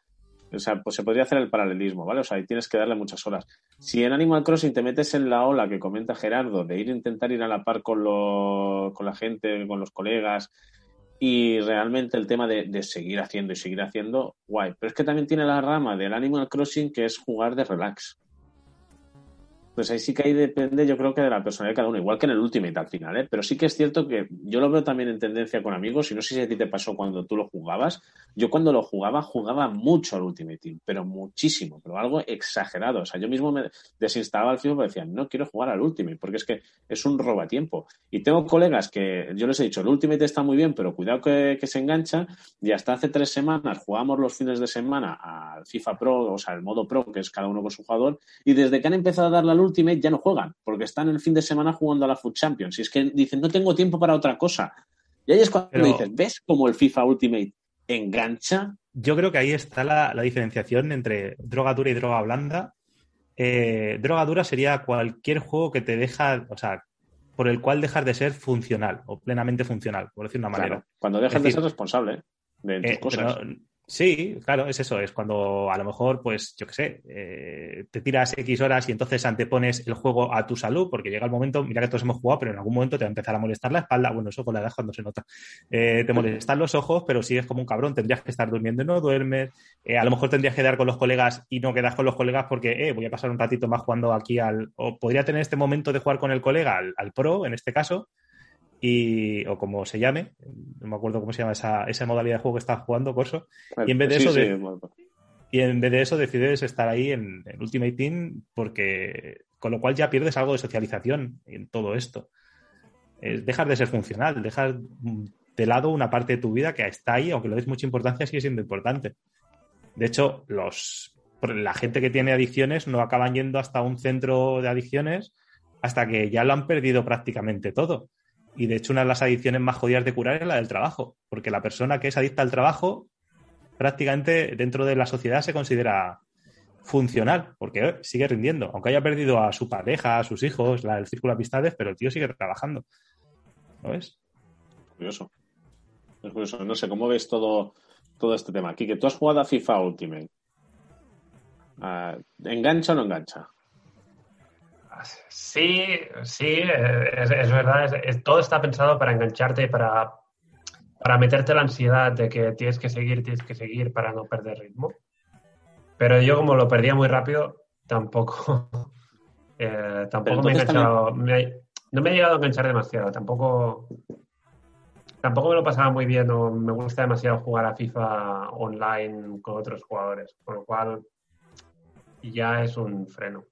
O sea, pues se podría hacer el paralelismo, ¿vale? O sea, ahí tienes que darle muchas horas. Si en Animal Crossing te metes en la ola que comenta Gerardo, de ir a intentar ir a la par con, lo- con la gente, con los colegas, y realmente el tema de, de seguir haciendo y seguir haciendo, guay. Pero es que también tiene la rama del Animal Crossing que es jugar de relax. Pues ahí sí que ahí depende, yo creo que de la personalidad de cada uno, igual que en el Ultimate al final, ¿eh? Pero sí que es cierto que yo lo veo también en tendencia con amigos, y no sé si a ti te pasó cuando tú lo jugabas. Yo cuando lo jugaba, jugaba mucho al Ultimate Team, pero muchísimo, pero algo exagerado. O sea, yo mismo me desinstalaba el FIFA y decía, no quiero jugar al Ultimate, porque es que es un robatiempo. Y tengo colegas que yo les he dicho, el Ultimate está muy bien, pero cuidado que, se engancha. Y hasta hace tres semanas jugábamos los fines de semana al FIFA Pro, o sea, el modo Pro, que es cada uno con su jugador, y desde que han empezado a darle al Ultimate ya no juegan, porque están el fin de semana jugando a la Food Champions. Y es que dicen, no tengo tiempo para otra cosa. Y ahí es cuando Pero- dices, ¿ves cómo el FIFA Ultimate engancha? Yo creo que ahí está la, la diferenciación entre droga dura y droga blanda. Eh, droga dura sería cualquier juego que te deja, o sea, por el cual dejas de ser funcional o plenamente funcional, por decir una manera. Claro, cuando dejas de ser responsable de tus Eh, cosas. pero, sí, claro, es eso. Es cuando a lo mejor, pues, yo qué sé, eh, te tiras X horas y entonces antepones el juego a tu salud, porque llega el momento, mira que todos hemos jugado, pero en algún momento te va a empezar a molestar la espalda. Bueno, eso con la edad es cuando se nota. Eh, te molestan los ojos, pero sigues como un cabrón. Tendrías que estar durmiendo y no duermes. Eh, a lo mejor tendrías que quedar con los colegas y no quedas con los colegas porque eh, voy a pasar un ratito más jugando aquí al. O podría tener este momento de jugar con el colega, al, al pro, en este caso, y, o como se llame, no me acuerdo cómo se llama esa, esa modalidad de juego que estás jugando, Corso, y en vez de Sí, eso sí, de- bueno, y en vez de eso decides estar ahí en, en Ultimate Team porque con lo cual ya pierdes algo de socialización en todo esto. Es dejar de ser funcional, dejar mm, de lado una parte de tu vida que está ahí, aunque le des mucha importancia, sigue siendo importante. De hecho, los, la gente que tiene adicciones no acaban yendo hasta un centro de adicciones hasta que ya lo han perdido prácticamente todo. Y de hecho, una de las adicciones más jodidas de curar es la del trabajo, porque la persona que es adicta al trabajo prácticamente dentro de la sociedad se considera funcional, porque sigue rindiendo, aunque haya perdido a su pareja, a sus hijos, la, el círculo de amistades, pero el tío sigue trabajando. ¿No ves? curioso. Es curioso. No sé, ¿cómo ves todo, todo este tema? Aquí, que tú has jugado a FIFA Ultimate. Ah, ¿Engancha o no engancha? Sí, sí, es, es verdad. es- es- todo está pensado para engancharte y para, para meterte la ansiedad de que tienes que seguir, tienes que seguir para no perder ritmo. Pero yo, como lo perdía muy rápido, tampoco, eh, tampoco me he enganchado. me no me he llegado a enganchar demasiado. Tampoco, tampoco me lo pasaba muy bien o me gusta demasiado jugar a FIFA online con otros jugadores. Por lo cual, ya es un freno.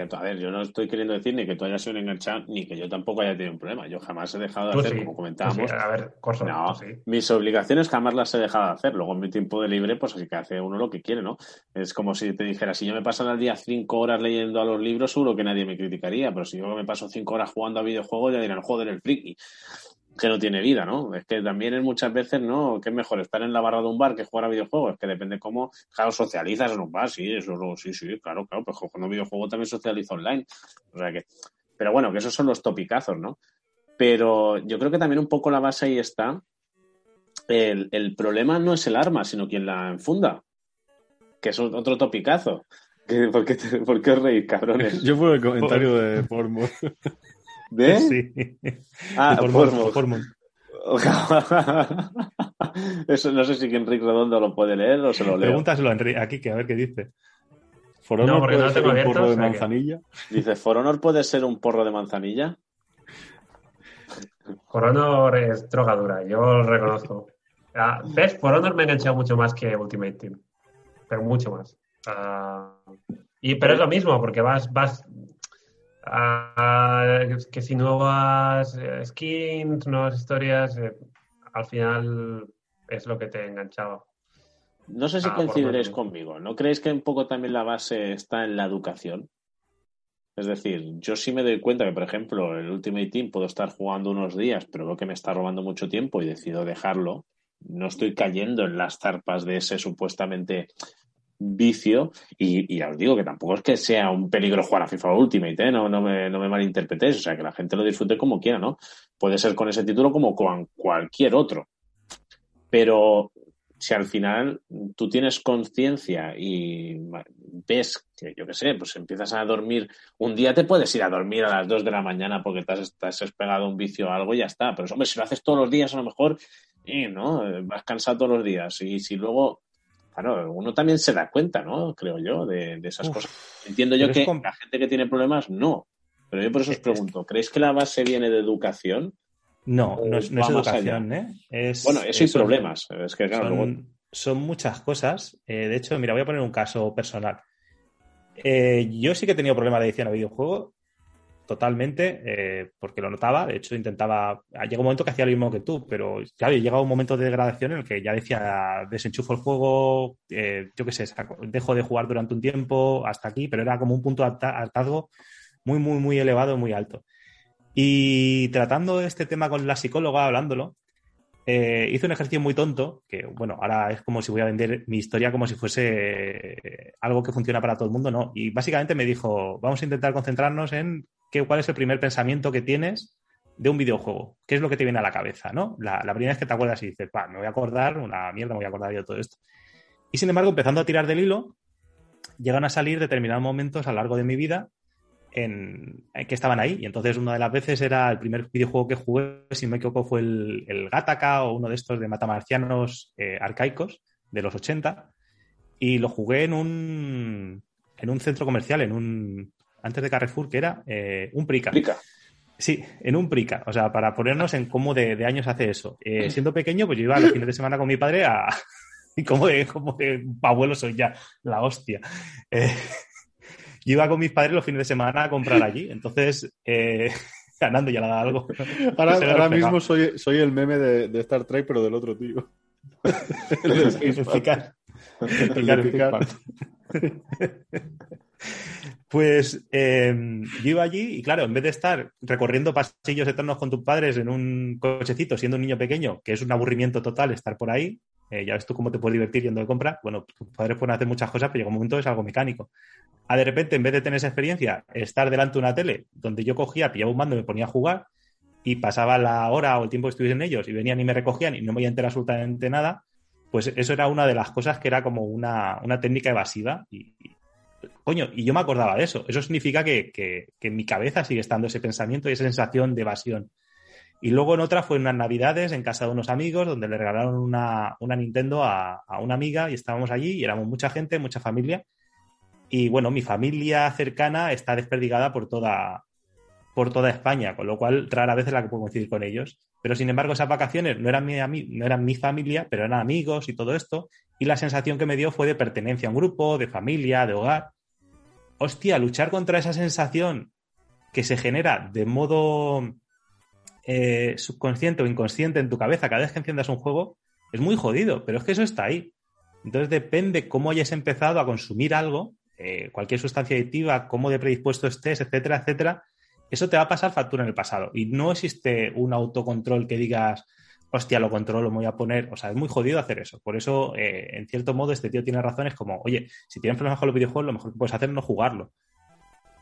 A ver, yo no estoy queriendo decir ni que tú hayas sido un enganchado ni que yo tampoco haya tenido un problema. Yo jamás he dejado de Tú hacer, sí, como tú comentábamos. sí. A ver, Corso, No, tú sí. mis obligaciones jamás las he dejado de hacer. Luego en mi tiempo de libre, pues así que hace uno lo que quiere, ¿no? Es como si te dijera, si yo me paso al día cinco horas leyendo a los libros, seguro que nadie me criticaría. Pero si yo me paso cinco horas jugando a videojuegos, ya dirán, joder, el friki, que no tiene vida, ¿no? Es que también es muchas veces, ¿no? Que es mejor estar en la barra de un bar que jugar a videojuegos. Es que depende cómo, claro, socializas en un bar, sí, eso sí, sí, claro, claro, pues jugando videojuegos también socializo online. O sea que, pero bueno, que esos son los topicazos, ¿no? Pero yo creo que también un poco la base ahí está. El, el problema no es el arma, sino quien la enfunda. Que es otro topicazo. ¿Qué- ¿Por qué, te- por qué os reís, cabrones? Yo por el comentario de Pormo. ¿De? Sí. Ah, Por por Mon- por Mon- Eso no sé si Enrique Redondo lo puede leer o se lo leo. Pregúntaselo a Enrique, aquí, que a ver qué dice. For Honor No, porque no puede lo tengo ser un porro o de sea que- manzanilla. Dice, ¿For Honor puede ser un porro de manzanilla? For Honor es drogadura, yo lo reconozco. Ah, ¿Ves? For Honor me ha enganchado mucho más que Ultimate Team. Pero mucho más. Ah, y, pero es lo mismo, porque vas, vas que si nuevas eh, skins, nuevas historias, eh, al final es lo que te enganchaba. No sé si Ah, coincidiréis conmigo. ¿No creéis que un poco también la base está en la educación? Es decir, yo sí me doy cuenta que, por ejemplo, el Ultimate Team puedo estar jugando unos días, pero veo que me está robando mucho tiempo y decido dejarlo. No estoy cayendo en las zarpas de ese supuestamente vicio. Y, ya os digo que tampoco es que sea un peligro jugar a FIFA Ultimate, ¿eh? no, no, me, no me malinterpretéis. O sea, que la gente lo disfrute como quiera, ¿no? Puede ser con ese título como con cualquier otro. Pero si al final tú tienes conciencia y ves que, yo qué sé, pues empiezas a dormir, un día te puedes ir a dormir a las 2 de la mañana porque te has, te has pegado un vicio o algo y ya está. Pero hombre, si lo haces todos los días, a lo mejor, eh, ¿no? Vas cansado todos los días. Y si luego, claro, uno también se da cuenta, ¿no? Creo yo, de, de esas Uf, cosas. Entiendo yo que la gente que tiene problemas, no. Pero yo por eso os pregunto, ¿creéis que la base viene de educación? No, no es, no es educación, ¿eh? Es, Bueno, eso y problemas. Es que, claro, luego son, son muchas cosas. Eh, de hecho, mira, voy a poner un caso personal. Eh, yo sí que he tenido problemas de adicción a videojuegos, totalmente, eh, porque lo notaba. De hecho, intentaba. Llega un momento que hacía lo mismo que tú, pero claro, llega un momento de degradación en el que ya decía, desenchufo el juego, eh, yo qué sé, saco- dejo de jugar durante un tiempo hasta aquí, pero era como un punto de harta- hartazgo muy, muy, muy elevado, muy alto. Y tratando este tema con la psicóloga, hablándolo, eh, hice un ejercicio muy tonto, que bueno, ahora es como si voy a vender mi historia como si fuese eh, algo que funciona para todo el mundo, no. Y básicamente me dijo, vamos a intentar concentrarnos en qué, cuál es el primer pensamiento que tienes de un videojuego, qué es lo que te viene a la cabeza, ¿no? La, la primera vez que te acuerdas y dices, "Pa, me voy a acordar, una mierda, me voy a acordar yo de todo esto. Y sin embargo, empezando a tirar del hilo, llegan a salir determinados momentos a lo largo de mi vida en, en que estaban ahí. Y entonces una de las veces era el primer videojuego que jugué, si no me equivoco, fue el, el o uno de estos de matamarcianos eh, arcaicos de los 80. Y lo jugué en un, en un centro comercial, en un antes de Carrefour, que era eh, un Prica. explica. Sí, en un prica. O sea, para ponernos en cómo de, de años hace eso. Eh, siendo pequeño, pues yo iba los fines de semana con mi padre a. Y como de, como de abuelo soy ya, la hostia. Eh, yo iba con mis padres los fines de semana a comprar allí. Entonces, eh, ganando ya le da algo. Ahora, mismo soy, soy el meme de, de Star Trek, pero del otro tío. El de picar. El de picar. Pues eh, yo iba allí y claro, en vez de estar recorriendo pasillos eternos con tus padres en un cochecito siendo un niño pequeño, que es un aburrimiento total estar por ahí, eh, ya ves tú cómo te puedes divertir yendo de compra, bueno, tus padres pueden hacer muchas cosas, pero llega un momento es algo mecánico. A de repente, en vez de tener esa experiencia, estar delante de una tele donde yo cogía, pillaba un mando y me ponía a jugar y pasaba la hora o el tiempo que estuviesen ellos y venían y me recogían y no me voy a enterar absolutamente nada, pues eso era una de las cosas que era como una, una técnica evasiva y, coño, y yo me acordaba de eso. Eso significa que, que- que en mi cabeza sigue estando ese pensamiento y esa sensación de evasión. Y luego en otra fue en unas navidades en casa de unos amigos donde le regalaron una, una Nintendo a, a una amiga y estábamos allí y éramos mucha gente, mucha familia. Y bueno, mi familia cercana está desperdigada por toda, por toda España, con lo cual rara vez es la que puedo coincidir con ellos. Pero sin embargo, esas vacaciones no eran, mi, no eran mi familia, pero eran amigos y todo esto. Y la sensación que me dio fue de pertenencia a un grupo, de familia, de hogar. Hostia, luchar contra esa sensación que se genera de modo eh, subconsciente o inconsciente en tu cabeza cada vez que enciendas un juego es muy jodido, pero es que eso está ahí. Entonces depende cómo hayas empezado a consumir algo, eh, cualquier sustancia adictiva, cómo de predispuesto estés, etcétera, etcétera, eso te va a pasar factura en el pasado. Y no existe un autocontrol que digas, hostia, lo controlo, me voy a poner. O sea, es muy jodido hacer eso. Por eso, eh, en cierto modo, este tío tiene razones como, oye, si tienes problemas con los videojuegos, lo mejor que puedes hacer es no jugarlo.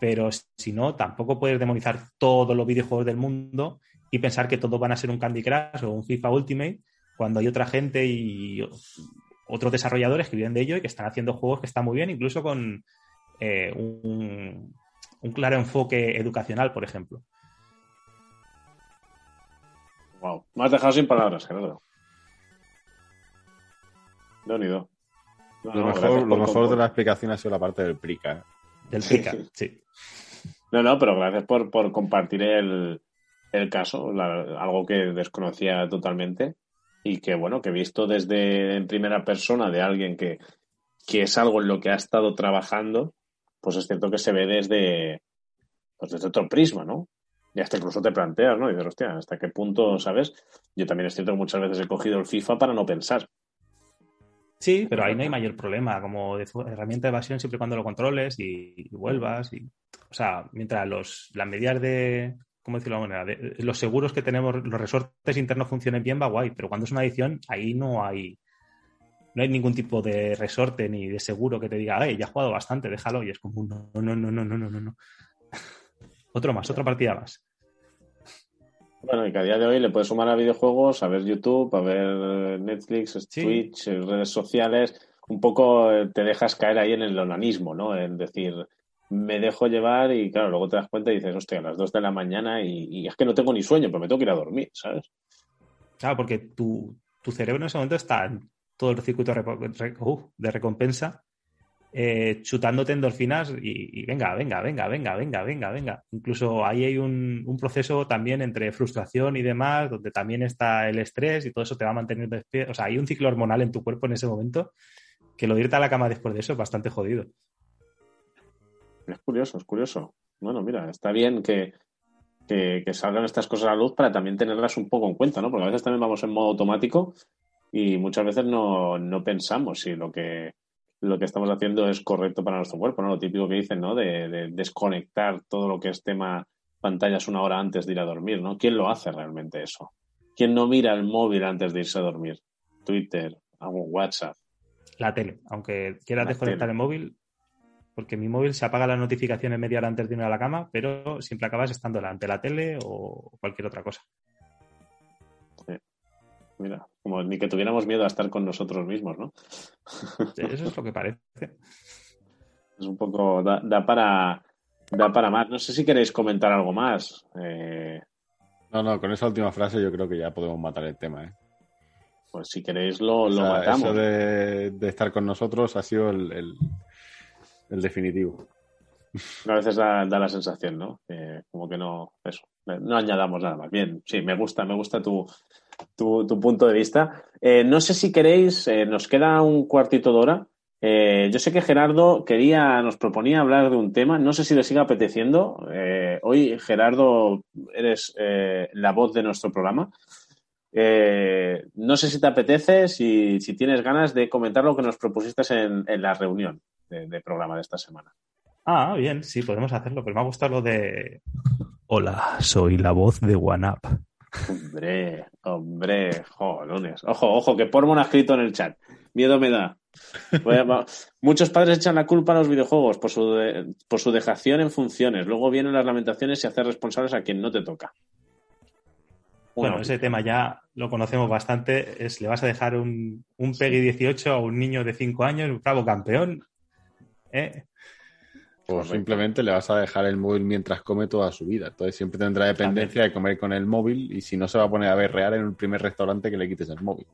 Pero si no, tampoco puedes demonizar todos los videojuegos del mundo y pensar que todos van a ser un Candy Crush o un FIFA Ultimate cuando hay otra gente y otros desarrolladores que viven de ello y que están haciendo juegos que están muy bien, incluso con eh, un, un claro enfoque educacional, por ejemplo. Wow. Me has dejado sin palabras, Gerardo. No, ni do. No, Lo no, mejor, lo mejor de la explicación ha sido la parte del prica. ¿eh? Del pica, sí. No, no, pero gracias por, por compartir el, el caso, la- algo que desconocía totalmente y que, bueno, que he visto desde en primera persona de alguien que, que es algo en lo que ha estado trabajando, pues es cierto que se ve desde, pues desde otro prisma, ¿no? Y hasta incluso te planteas, ¿no? Y dices, hostia, ¿hasta qué punto, sabes? Yo también es cierto que muchas veces he cogido el FIFA para no pensar. Sí, pero ahí no hay mayor problema, como herramienta de evasión siempre y cuando lo controles y, y vuelvas. Y, o sea, mientras los, las medidas de, ¿cómo decirlo de alguna manera? De- los seguros que tenemos, los resortes internos funcionen bien, va guay, pero cuando es una adicción, ahí no hay, no hay ningún tipo de resorte ni de seguro que te diga, hey, ya has jugado bastante, déjalo. Y es como, no, no, no, no, no, no, no. Otro más, otra partida más. Bueno, y que a día de hoy le puedes sumar a videojuegos, a ver YouTube, a ver Netflix. Twitch, eh, redes sociales. Un poco eh, te dejas caer ahí en el onanismo, ¿no? En decir, me dejo llevar y claro, luego te das cuenta y dices, hostia, a las 2 de la mañana y, es que no tengo ni sueño, pero me tengo que ir a dormir, ¿sabes? Claro, porque tu, tu cerebro en ese momento está todo el circuito uh, de recompensa, eh, chutándote endorfinas y, venga, venga, venga, venga, venga, venga, venga. Incluso ahí hay un, proceso también entre frustración y demás, donde también está el estrés y todo eso te va a mantener despierto. O sea, hay un ciclo hormonal en tu cuerpo en ese momento que lo irte a la cama después de eso es bastante jodido. Es curioso, es curioso. Bueno, mira, está bien que, que, que salgan estas cosas a luz para también tenerlas un poco en cuenta, ¿no? Porque a veces también vamos en modo automático y muchas veces no, no pensamos si lo que, lo que estamos haciendo es correcto para nuestro cuerpo, ¿no? Lo típico que dicen, ¿no? De, de desconectar todo lo que es tema pantallas una hora antes de ir a dormir, ¿no? ¿Quién lo hace realmente eso? ¿Quién no mira el móvil antes de irse a dormir? Twitter, algún WhatsApp. La tele, aunque quieras La desconectar tele. el móvil, porque mi móvil se apaga las notificaciones media hora antes de irme a la cama, pero siempre acabas estando ante la tele o cualquier otra cosa. Mira, como ni que tuviéramos miedo a estar con nosotros mismos, ¿no? Eso es lo que parece. Es un poco. Da, da para. Da para más. No sé si queréis comentar algo más. Eh, No, no, con esa última frase yo creo que ya podemos matar el tema. ¿eh? pues si queréis lo, O lo sea, matamos. Eso de, de estar con nosotros ha sido el, el- el definitivo. A veces da, da la sensación, ¿no? Como que no. Eso. No añadamos nada más. Bien, sí, me gusta, me gusta tu, tu, tu punto de vista. Eh, no sé si queréis, eh, nos queda un cuartito de hora. Eh, yo sé que Gerardo quería, nos proponía hablar de un tema. No sé si le sigue apeteciendo. Eh, hoy, Gerardo, eres eh, la voz de nuestro programa. Eh, no sé si te apetece, si, si tienes ganas de comentar lo que nos propusiste en, en la reunión de, de programa de esta semana. Ah, bien, sí, podemos hacerlo, pero me ha gustado lo de... Hola, soy la voz de OneUp. Hombre, hombre, jo, lunes. Ojo, ojo, que Pormon ha escrito en el chat. Miedo me da. Muchos padres echan la culpa a los videojuegos por su, de- por su dejación en funciones. Luego vienen las lamentaciones y hacer responsables a quien no te toca. Bueno, ese tema ya lo conocemos bastante. Es, le vas a dejar un, un PEGI 18 a un niño de 5 años, un bravo campeón. ¿eh? O Correcto. simplemente le vas a dejar el móvil mientras come toda su vida. Entonces siempre tendrá dependencia de comer con el móvil y si no se va a poner a berrear en el primer restaurante que le quites el móvil.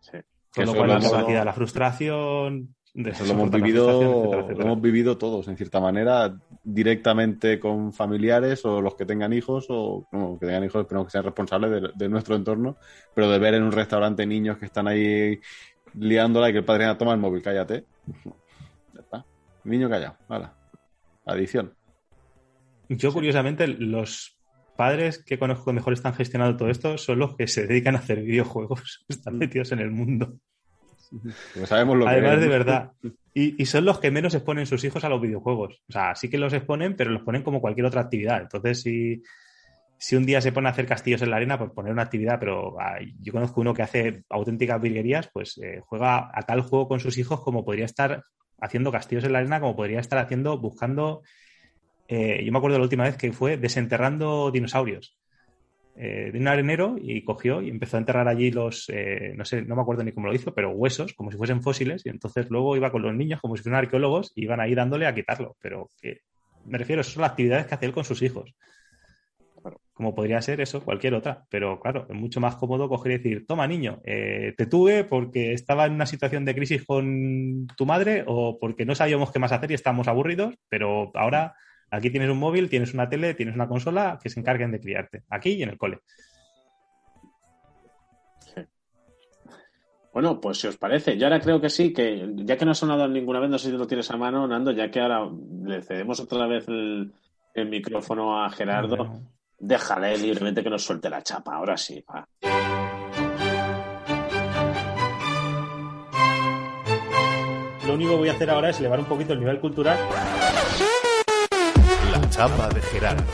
Sí. Que Con lo cual la hemos- capacidad, la frustración... de- Eso lo hemos vivido, etcétera, lo hemos vivido todos, en cierta manera, directamente con familiares o los que tengan hijos o no, que tengan hijos, esperemos que sean responsables de, de nuestro entorno, pero de ver en un restaurante niños que están ahí liándola y que el padre diga, toma el móvil, cállate. Niño callado, hala. Adicción. Yo, curiosamente, los padres que conozco que mejor están gestionando todo esto son los que se dedican a hacer videojuegos, están metidos en el mundo. Porque sabemos lo que Además, de verdad. Y, y son los que menos exponen sus hijos a los videojuegos. O sea, sí que los exponen, pero los ponen como cualquier otra actividad. Entonces, si, si un día se pone a hacer castillos en la arena, pues poner una actividad, pero ah, yo conozco uno que hace auténticas virguerías, pues eh, juega a tal juego con sus hijos como podría estar haciendo castillos en la arena, como podría estar haciendo, buscando. eh, yo me acuerdo la última vez que fue desenterrando dinosaurios. Eh, de un arenero y cogió y empezó a enterrar allí los, eh, no sé, no me acuerdo ni cómo lo hizo, pero huesos, como si fuesen fósiles, y entonces luego iba con los niños como si fueran arqueólogos y iban ahí dándole a quitarlo. Pero que, me refiero, esas son las actividades que hace él con sus hijos. Como podría ser eso, cualquier otra. Pero claro, es mucho más cómodo coger y decir, toma niño, eh, te tuve porque estaba en una situación de crisis con tu madre o porque no sabíamos qué más hacer y estábamos aburridos, pero ahora aquí tienes un móvil, tienes una tele, tienes una consola que se encarguen de criarte, aquí y en el cole. Bueno, pues si os parece, yo ahora creo que sí, que ya que no ha sonado ninguna vez, no sé si lo tienes a mano, Nando, ya que ahora le cedemos otra vez el, el micrófono a Gerardo, déjale libremente que nos suelte la chapa, ahora sí. va. Lo único que voy a hacer ahora es elevar un poquito el nivel cultural. La chapa de Gerardo.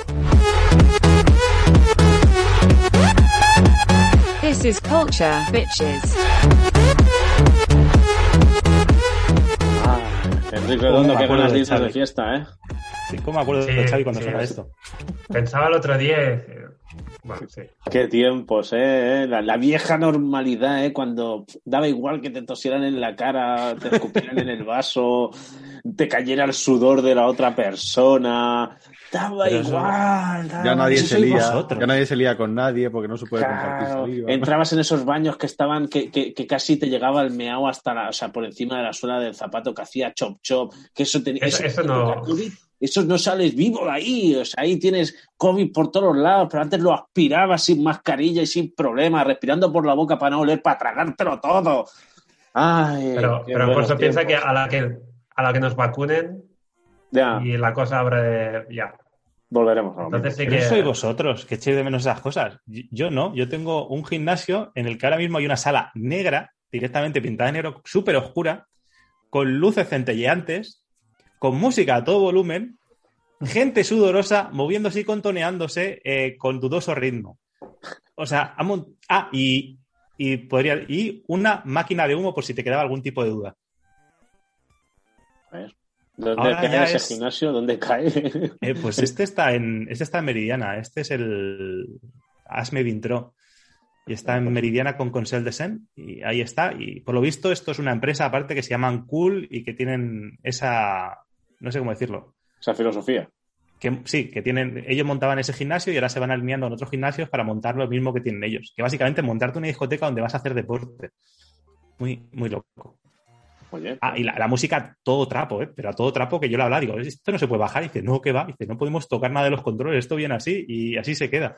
This is culture, bitches. Ah, Enrique Redondo, acuerdo ganas de fiesta, ¿eh? Sí, ¿Cómo me acuerdo Sí, de Xavi cuando sí, suena es- esto? Pensaba el otro día, eh, Bueno, sí. Qué tiempos, ¿eh? La, la vieja normalidad, ¿eh? Cuando daba igual que te tosieran en la cara, te escupieran en el vaso, te cayera el sudor de la otra persona. Daba Pero eso- igual. daba- Ya nadie, eso se lía, vosotros. ya nadie se lía con nadie porque no se puede compartir Claro, saliva. entrabas en esos baños que estaban, que, que, que casi te llegaba el meao hasta la, o sea, por encima de la suela del zapato que hacía chop chop, que eso tenía, Eso- eso no- COVID, eso no sales vivo de ahí, o sea, ahí tienes COVID por todos lados, pero antes lo aspirabas sin mascarilla y sin problema, respirando por la boca para no oler, para tragártelo todo. Ay, Pero, por eso piensa que a la que a la que nos vacunen ya y la cosa habrá de. Ya. volveremos. a lo Entonces sí Pero que. sois vosotros que echéis de menos esas cosas. Yo- Yo no, yo tengo un gimnasio en el que ahora mismo hay una sala negra, directamente pintada de negro, súper oscura, con luces centelleantes, con música a todo volumen, gente sudorosa, moviéndose y contoneándose eh, con dudoso ritmo. O sea, ah, y, y podría y una máquina de humo por si te quedaba algún tipo de duda. ¿Dónde Ahora cae ya ese es- gimnasio? ¿Dónde cae? Eh, pues este está en este está en Meridiana, este es el Asme Vintro y está en Meridiana con Consell de Sen y ahí está y por lo visto esto es una empresa aparte que se llaman Cool y que tienen esa no sé cómo decirlo, Esa filosofía. que sí, que tienen ellos montaban ese gimnasio y ahora se van alineando en otros gimnasios para montar lo mismo que tienen ellos, que básicamente montarte una discoteca donde vas a hacer deporte. Muy muy loco. Oye, Ah, y la, la música todo trapo, ¿eh? Pero a todo trapo que yo le hablaba, digo, esto no se puede bajar. Y dice, no, que va. Dice, no podemos tocar nada de los controles, esto viene así y así se queda.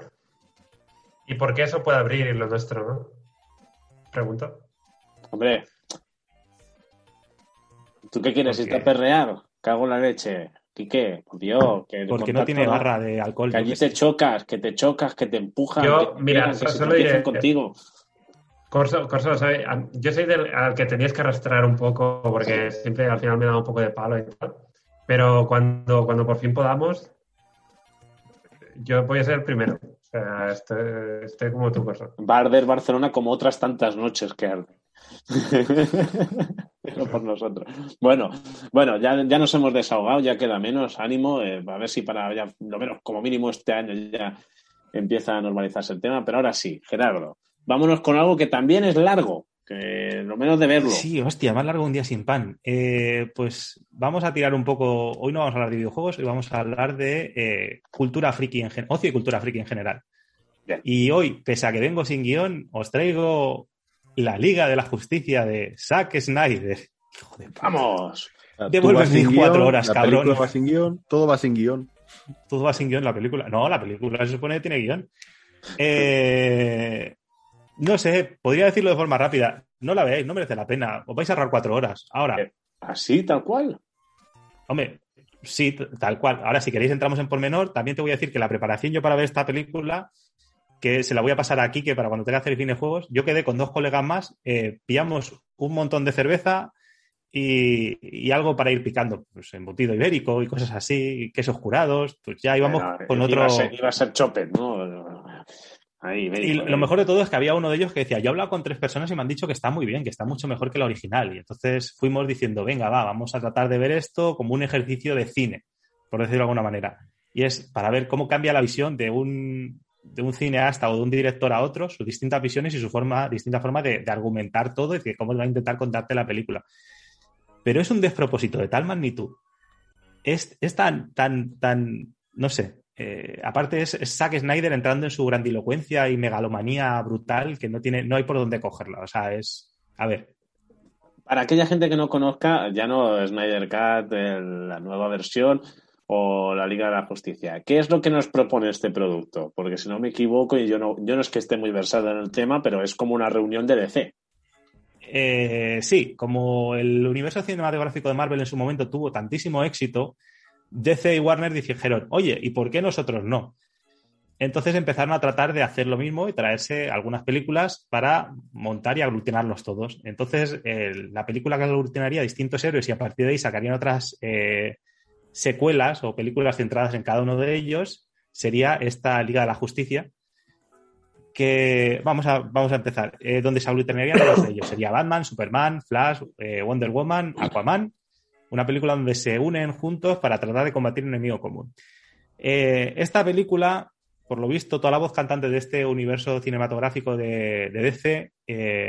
¿Y por qué eso puede abrir lo nuestro, no? Pregunto. Hombre. ¿Tú qué quieres? ¿Por ¿Irte a perrear? Cago en la leche. Quique, por Dios. Que Porque no tiene barra de alcohol. Que allí te chocas, que te chocas, que te empujan. Yo, que mira, que solo diré- contigo. Corso, Corso, yo soy del al que tenías que arrastrar un poco porque siempre al final me da un poco de palo y tal. Pero cuando, cuando por fin podamos, yo voy a ser el primero. O sea, estoy, estoy como tú, Corso. Va a arder Barcelona como otras tantas noches que arde. Pero por nosotros. Bueno, bueno, ya, ya nos hemos desahogado, ya queda menos ánimo. eh, a ver si para ya, lo menos como mínimo este año ya empieza a normalizarse el tema. Pero ahora sí, Gerardo, vámonos con algo que también es largo, que lo menos de verlo. Sí, hostia, más largo un día sin pan. Eh, pues vamos a tirar un poco. Hoy no vamos a hablar de videojuegos, hoy vamos a hablar de eh, cultura friki en general, ocio y cultura friki en general. Bien. Y hoy, pese a que vengo sin guion, os traigo la Liga de la Justicia de Zack Snyder. Hijo de puta. ¡Vamos! O sea, tú Devuelve vas sin mis cuatro horas, la cabrón. película va sin guion, todo va sin guion. Todo va sin guion la película. No, la película se supone que tiene guion. Eh, no sé, podría decirlo de forma rápida. No la veáis, no merece la pena. Os vais a ahorrar cuatro horas. Ahora, Eh. ¿Así, tal cual? hombre, sí, tal cual. Ahora, si queréis, entramos en pormenor. También te voy a decir que la preparación yo para ver esta película, que se la voy a pasar aquí, que para cuando tenga que hacer fin de juegos, yo quedé con dos colegas más, eh, pillamos un montón de cerveza y, y algo para ir picando, pues embutido ibérico y cosas así, quesos curados, pues ya íbamos con iba otro... A ser, iba a ser Chopin, ¿no? Ahí, Y lo mejor de todo es que había uno de ellos que decía, yo he hablado con tres personas y me han dicho que está muy bien, que está mucho mejor que la original. Y entonces fuimos diciendo, venga, va, vamos a tratar de ver esto como un ejercicio de cine, por decirlo de alguna manera. Y es para ver cómo cambia la visión de un, de un cineasta o de un director a otro, sus distintas visiones y su forma, distinta forma de, argumentar todo y de cómo va a intentar contarte la película. Pero es un despropósito de tal magnitud. Es, es tan, tan, tan, no sé, eh, aparte es, Zack Snyder entrando en su grandilocuencia y megalomanía brutal que no tiene, no hay por dónde cogerla. O sea, es. A ver, Para aquella gente que no conozca, ya no Snyder Cut, la nueva versión o la Liga de la Justicia. ¿Qué es lo que nos propone este producto? Porque si no me equivoco, y yo no, yo no es que esté muy versado en el tema, pero es como una reunión de DC. eh, sí, como el universo cinematográfico de Marvel en su momento tuvo tantísimo éxito, DC y Warner dijeron, oye, ¿y por qué nosotros no? Entonces empezaron a tratar de hacer lo mismo y traerse algunas películas para montar y aglutinarlos todos. Entonces, la película que aglutinaría distintos héroes y a partir de ahí sacarían otras eh, secuelas o películas centradas en cada uno de ellos sería esta Liga de la Justicia. Que vamos a, vamos a empezar. Eh, donde se aglutinarían todos ellos. Sería Batman, Superman, Flash, eh, Wonder Woman, Aquaman. Una película donde se unen juntos para tratar de combatir un enemigo común. Eh, esta película, por lo visto, toda la voz cantante de este universo cinematográfico de, de DC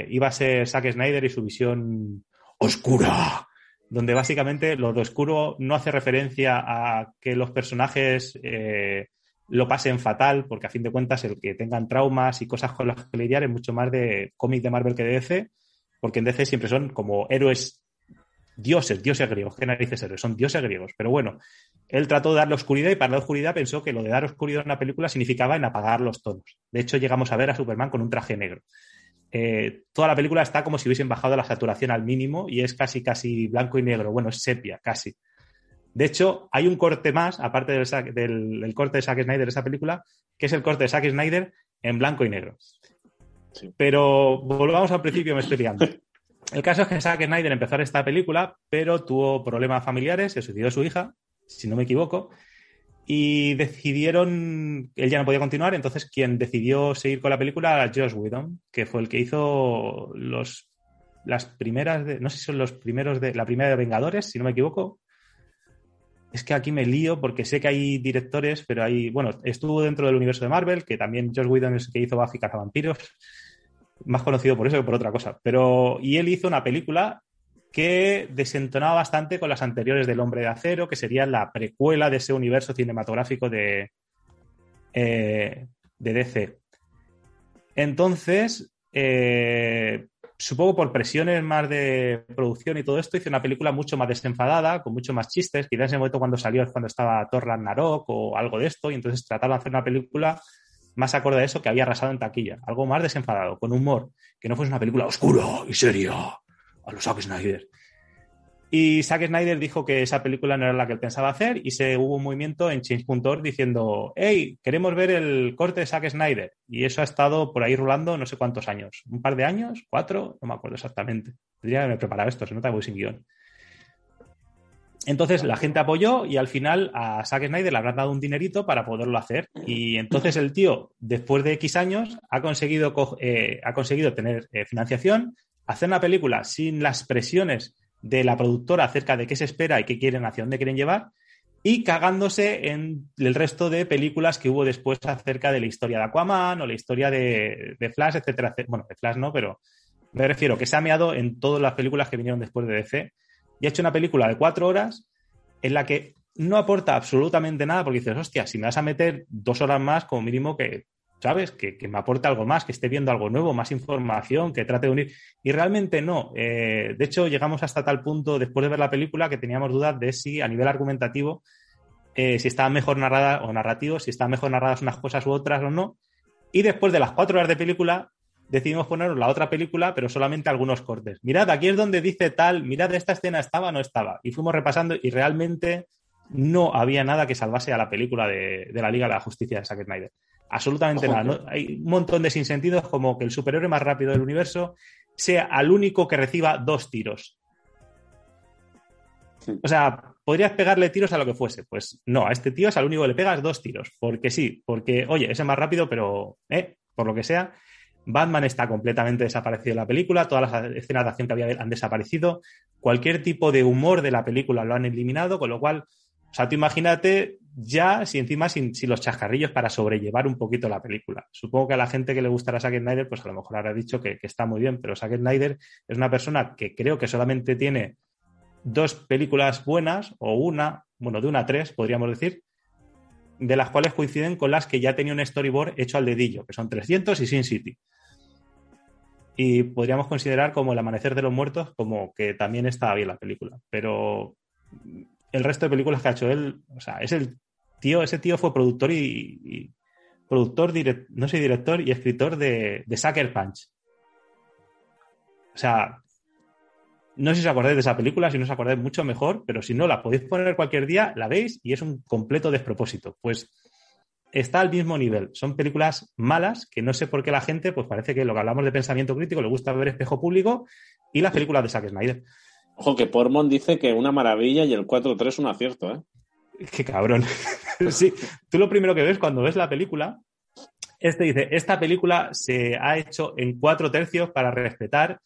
iba a ser Zack Snyder y su visión oscura, donde básicamente lo de oscuro no hace referencia a que los personajes eh, lo pasen fatal, porque a fin de cuentas el que tengan traumas y cosas con las que lidiar es mucho más de cómic de Marvel que de DC, porque en DC siempre son como héroes dioses, dioses griegos, qué narices héroes, son dioses griegos. Pero bueno, él trató de darle oscuridad y para la oscuridad pensó que lo de dar oscuridad en una película significaba en apagar los tonos. De hecho, llegamos a ver a Superman con un traje negro. Eh, toda la película está como si hubiesen bajado la saturación al mínimo y es casi, casi blanco y negro. Bueno, es sepia, casi. De hecho, hay un corte más, aparte del, Zack- del- del corte de Zack Snyder de esa película, que es el corte de Zack Snyder en blanco y negro. Sí. Pero volvamos al principio, me estoy liando. El caso es que Zack Snyder empezó esta película, pero tuvo problemas familiares, se suicidó su hija, si no me equivoco, y decidieron, él ya no podía continuar, entonces quien decidió seguir con la película era Josh Whedon, que fue el que hizo los, las primeras, de, no sé si son los primeros de, la primera de Vengadores, si no me equivoco. Es que aquí me lío porque sé que hay directores, pero hay, bueno, estuvo dentro del universo de Marvel, que también Josh Whedon es el que hizo Buffy Cazavampiros, más conocido por eso que por otra cosa. Pero, y él hizo una película que desentonaba bastante con las anteriores del Hombre de Acero, que sería la precuela de ese universo cinematográfico de, eh, de DC. Entonces, eh, supongo por presiones más de producción y todo esto, hice una película mucho más desenfadada, con mucho más chistes. Quizás en ese momento cuando salió cuando estaba Thor Ragnarok o algo de esto, y entonces trataron de hacer una película más acorde a eso que había arrasado en taquilla. Algo más desenfadado, con humor, que no fuese una película oscura y seria a los Zack Snyder. Y Zack Snyder dijo que esa película no era la que él pensaba hacer y se hubo un movimiento en Change.org diciendo, hey, queremos ver el corte de Zack Snyder. Y eso ha estado por ahí rulando no sé cuántos años. ¿Un par de años? ¿Cuatro? No me acuerdo exactamente. Tendría que haberme preparado esto, se nota que voy sin guion. Entonces la gente apoyó y al final a Zack Snyder le habrán dado un dinerito para poderlo hacer. Y entonces el tío, después de X años, ha conseguido, co- eh, ha conseguido tener eh, financiación, hacer una película sin las presiones de la productora acerca de qué se espera y qué quieren, hacia dónde quieren llevar, y cagándose en el resto de películas que hubo después acerca de la historia de Aquaman o la historia de, Flash, etcétera, etcétera. Bueno, de Flash no, pero me refiero que se ha meado en todas las películas que vinieron después de DC y ha hecho una película de cuatro horas en la que no aporta absolutamente nada porque dices, hostia, si me vas a meter dos horas más, como mínimo que, ¿sabes? Que, que me aporte algo más, que esté viendo algo nuevo, más información, que trate de unir. Y realmente no. Eh, de hecho, llegamos hasta tal punto, después de ver la película, que teníamos dudas de si a nivel argumentativo, eh, si estaban mejor narradas o narrativos, si estaban mejor narradas unas cosas u otras o no. Y después de las cuatro horas de película, decidimos poner la otra película, pero solamente algunos cortes. Mirad, aquí es donde dice tal, mirad, esta escena estaba o no estaba. Y fuimos repasando y realmente no había nada que salvase a la película de, de la Liga de la Justicia de Zack Snyder. Absolutamente Ojo, nada. ¿no? Hay un montón de sinsentidos como que el superhéroe más rápido del universo sea al único que reciba dos tiros. O sea, podrías pegarle tiros a lo que fuese. Pues no, a este tío es al único que le pegas dos tiros. Porque sí, porque, oye, ese es más rápido, pero, eh, por lo que sea, Batman está completamente desaparecido de la película, todas las escenas de acción que había han desaparecido, cualquier tipo de humor de la película lo han eliminado, con lo cual, o sea, tú imagínate ya, si encima sin, los chascarrillos para sobrellevar un poquito la película. Supongo que a la gente que le gustará Zack Snyder, pues a lo mejor habrá dicho que, está muy bien, pero Zack Snyder es una persona que creo que solamente tiene dos películas buenas, o una, bueno, de una a tres, podríamos decir, de las cuales coinciden con las que ya tenía un storyboard hecho al dedillo, que son 300 y Sin City. Y podríamos considerar como El Amanecer de los Muertos como que también estaba bien la película. Pero el resto de películas que ha hecho él, o sea, es el tío, ese tío fue productor y, productor, direct, no sé, director y escritor de, de Sucker Punch. O sea, no sé si os acordáis de esa película, si no os acordáis mucho mejor, pero si no, la podéis poner cualquier día, la veis y es un completo despropósito. Pues está al mismo nivel. Son películas malas que no sé por qué la gente, pues parece que lo que hablamos de pensamiento crítico le gusta ver espejo público y las películas de Zack Snyder. Ojo, que Portman dice que una maravilla y el 4-3 un acierto, ¿eh? Qué cabrón. sí, tú lo primero que ves cuando ves la película, este dice, esta película se ha hecho en cuatro tercios para respetar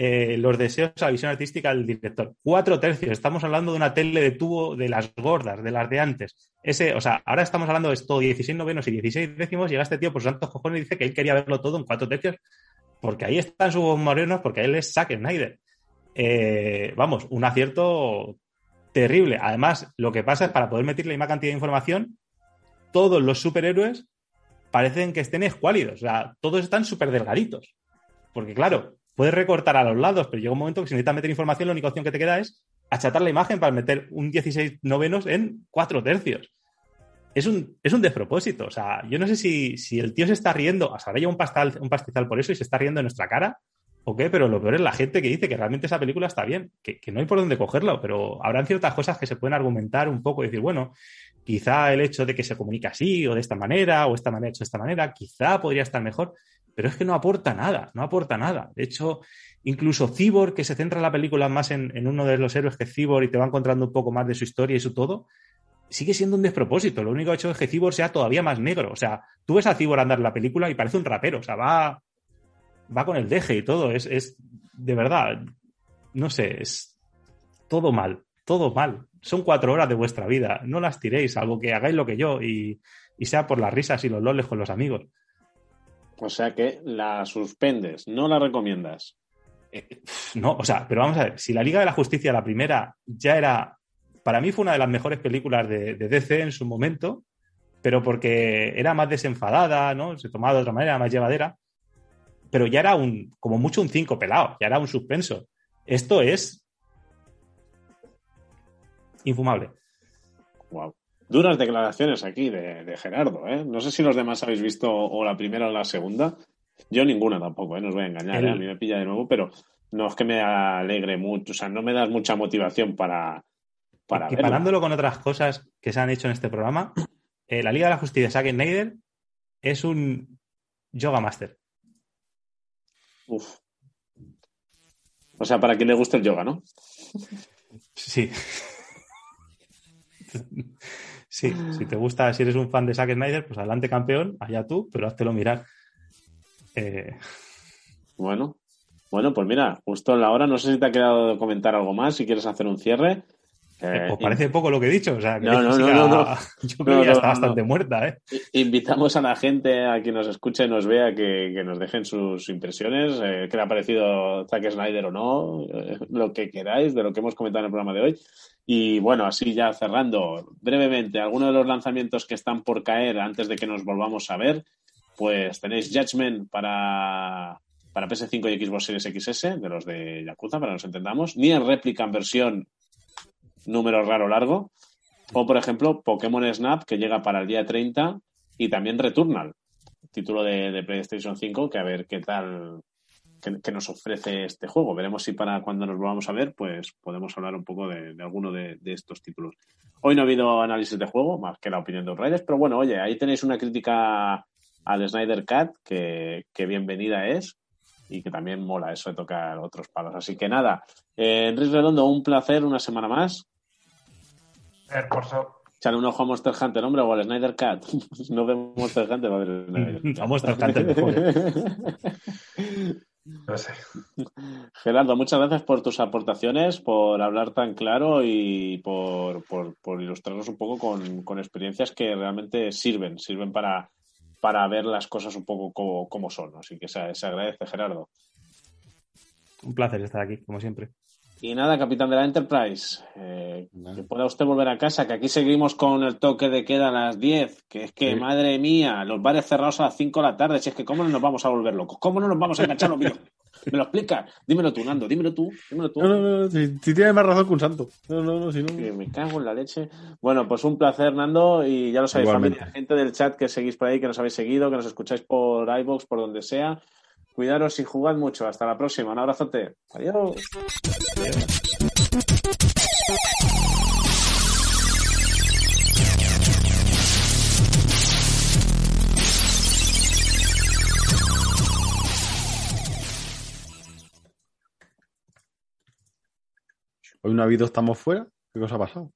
eh, los deseos a la visión artística del director. Cuatro tercios. Estamos hablando de una tele de tubo de las gordas, de las de antes. Ese, o sea, ahora estamos hablando de esto, 16 novenos y 16 décimos. Llega este tío por sus santos cojones y dice que él quería verlo todo en cuatro tercios, porque ahí están sus morenos, porque él es Zack Snyder. Eh, vamos, un acierto terrible. Además, lo que pasa es para poder meter la misma cantidad de información, todos los superhéroes parecen que estén escuálidos. O sea, todos están súper delgaditos. Porque, claro, puedes recortar a los lados, pero llega un momento que si necesitas meter información, la única opción que te queda es achatar la imagen para meter un 16 novenos en 4 tercios. Es un, es un despropósito. O sea, yo no sé si, si el tío se está riendo, o sea, ahora un, pastal, un pastizal por eso y se está riendo en nuestra cara, o qué, pero lo peor es la gente que dice que realmente esa película está bien, que, no hay por dónde cogerlo, pero habrán ciertas cosas que se pueden argumentar un poco y decir, bueno, quizá el hecho de que se comunique así o de esta manera o esta manera hecho de esta manera, quizá podría estar mejor, pero es que no aporta nada, no aporta nada. De hecho, incluso Cibor, que se centra la película más en, en, uno de los héroes que Cibor y te va encontrando un poco más de su historia y su todo, sigue siendo un despropósito. Lo único hecho es que Cibor sea todavía más negro. O sea, tú ves a Cibor andar en la película y parece un rapero. O sea, va, va con el deje y todo. Es, es de verdad, no sé, es todo mal, todo mal. Son cuatro horas de vuestra vida. No las tiréis, algo que hagáis lo que yo y, y sea por las risas y los loles con los amigos. O sea que la suspendes, no la recomiendas. Eh, no, o sea, pero vamos a ver, si la Liga de la Justicia, la primera, ya era, para mí fue una de las mejores películas de, de DC en su momento, pero porque era más desenfadada, ¿no? Se tomaba de otra manera, más llevadera, pero ya era un, como mucho un 5 pelado, ya era un suspenso. Esto es infumable. Wow. Duras declaraciones aquí de, de, Gerardo, ¿eh? No sé si los demás habéis visto o la primera o la segunda. Yo ninguna tampoco, ¿eh? No os voy a engañar, ¿eh? A mí me pilla de nuevo, pero no es que me alegre mucho, o sea, no me das mucha motivación para, para verla. Con otras cosas que se han hecho en este programa, eh, la Liga de la Justicia, Zack Snyder, es un yoga master. Uf. O sea, para quien le guste el yoga, ¿no? Sí. Sí, si te gusta, si eres un fan de Zack Snyder, pues adelante campeón, allá tú, pero háztelo mirar. Eh, Bueno, bueno, pues mira, justo en la hora, no sé si te ha quedado de comentar algo más, si quieres hacer un cierre. Eh, ¿Os parece poco lo que he dicho? O sea, que No, no, sí no, que no, a- no. Yo creo que ya está bastante muerta, ¿eh? Invitamos a la gente, a quien nos escuche y nos vea, que, que nos dejen sus impresiones, eh, qué le ha parecido Zack Snyder o no, eh, lo que queráis de lo que hemos comentado en el programa de hoy. Y bueno, así ya cerrando brevemente, algunos de los lanzamientos que están por caer antes de que nos volvamos a ver, pues tenéis Judgment para, para PS5 y Xbox Series XS, de los de Yakuza, para que nos entendamos, ni en réplica en versión número raro largo, o por ejemplo Pokémon Snap, que llega para el día 30, y también Returnal, título de, de PlayStation 5, que a ver qué tal, qué nos ofrece este juego. Veremos si para cuando nos volvamos a ver, pues podemos hablar un poco de, de alguno de, estos títulos. Hoy no ha habido análisis de juego, más que la opinión de Outriders, pero bueno, oye, ahí tenéis una crítica al Snyder Cat, que, que bienvenida es y que también mola eso de tocar otros palos. Así que nada, eh, Enrique Redondo, un placer una semana más. Por so- Echale un ojo a Monster Hunter, hombre, o al Snyder Cat. no vemos Monster Hunter, va a ver Snyder Cat. A Monster Hunter mejor. no sé. Gerardo, muchas gracias por tus aportaciones, por hablar tan claro y por, por, por ilustrarnos un poco con, con experiencias que realmente sirven, sirven para, para ver las cosas un poco como, como son. Así que se, se agradece, Gerardo. Un placer estar aquí, como siempre. Y nada, capitán de la Enterprise, eh, que pueda usted volver a casa, que aquí seguimos con el toque de queda a las 10, que es que, Sí. madre mía, los bares cerrados a las 5 de la tarde, si es que cómo no nos vamos a volver locos, cómo no nos vamos a enganchar los videos. ¿Me lo explicas? Dímelo tú, Nando, dímelo tú, dímelo tú. No, no, no, si, si tiene más razón que un santo. No, no, no, si no. Que me cago en la leche. Bueno, pues un placer, Nando, y ya lo sabéis, familia, gente del chat que seguís por ahí, que nos habéis seguido, que nos escucháis por iVoox, por donde sea. Cuidaros y jugad mucho. Hasta la próxima. Un abrazote. Adiós. Hoy no ha habido, estamos fuera. ¿Qué cosa ha pasado?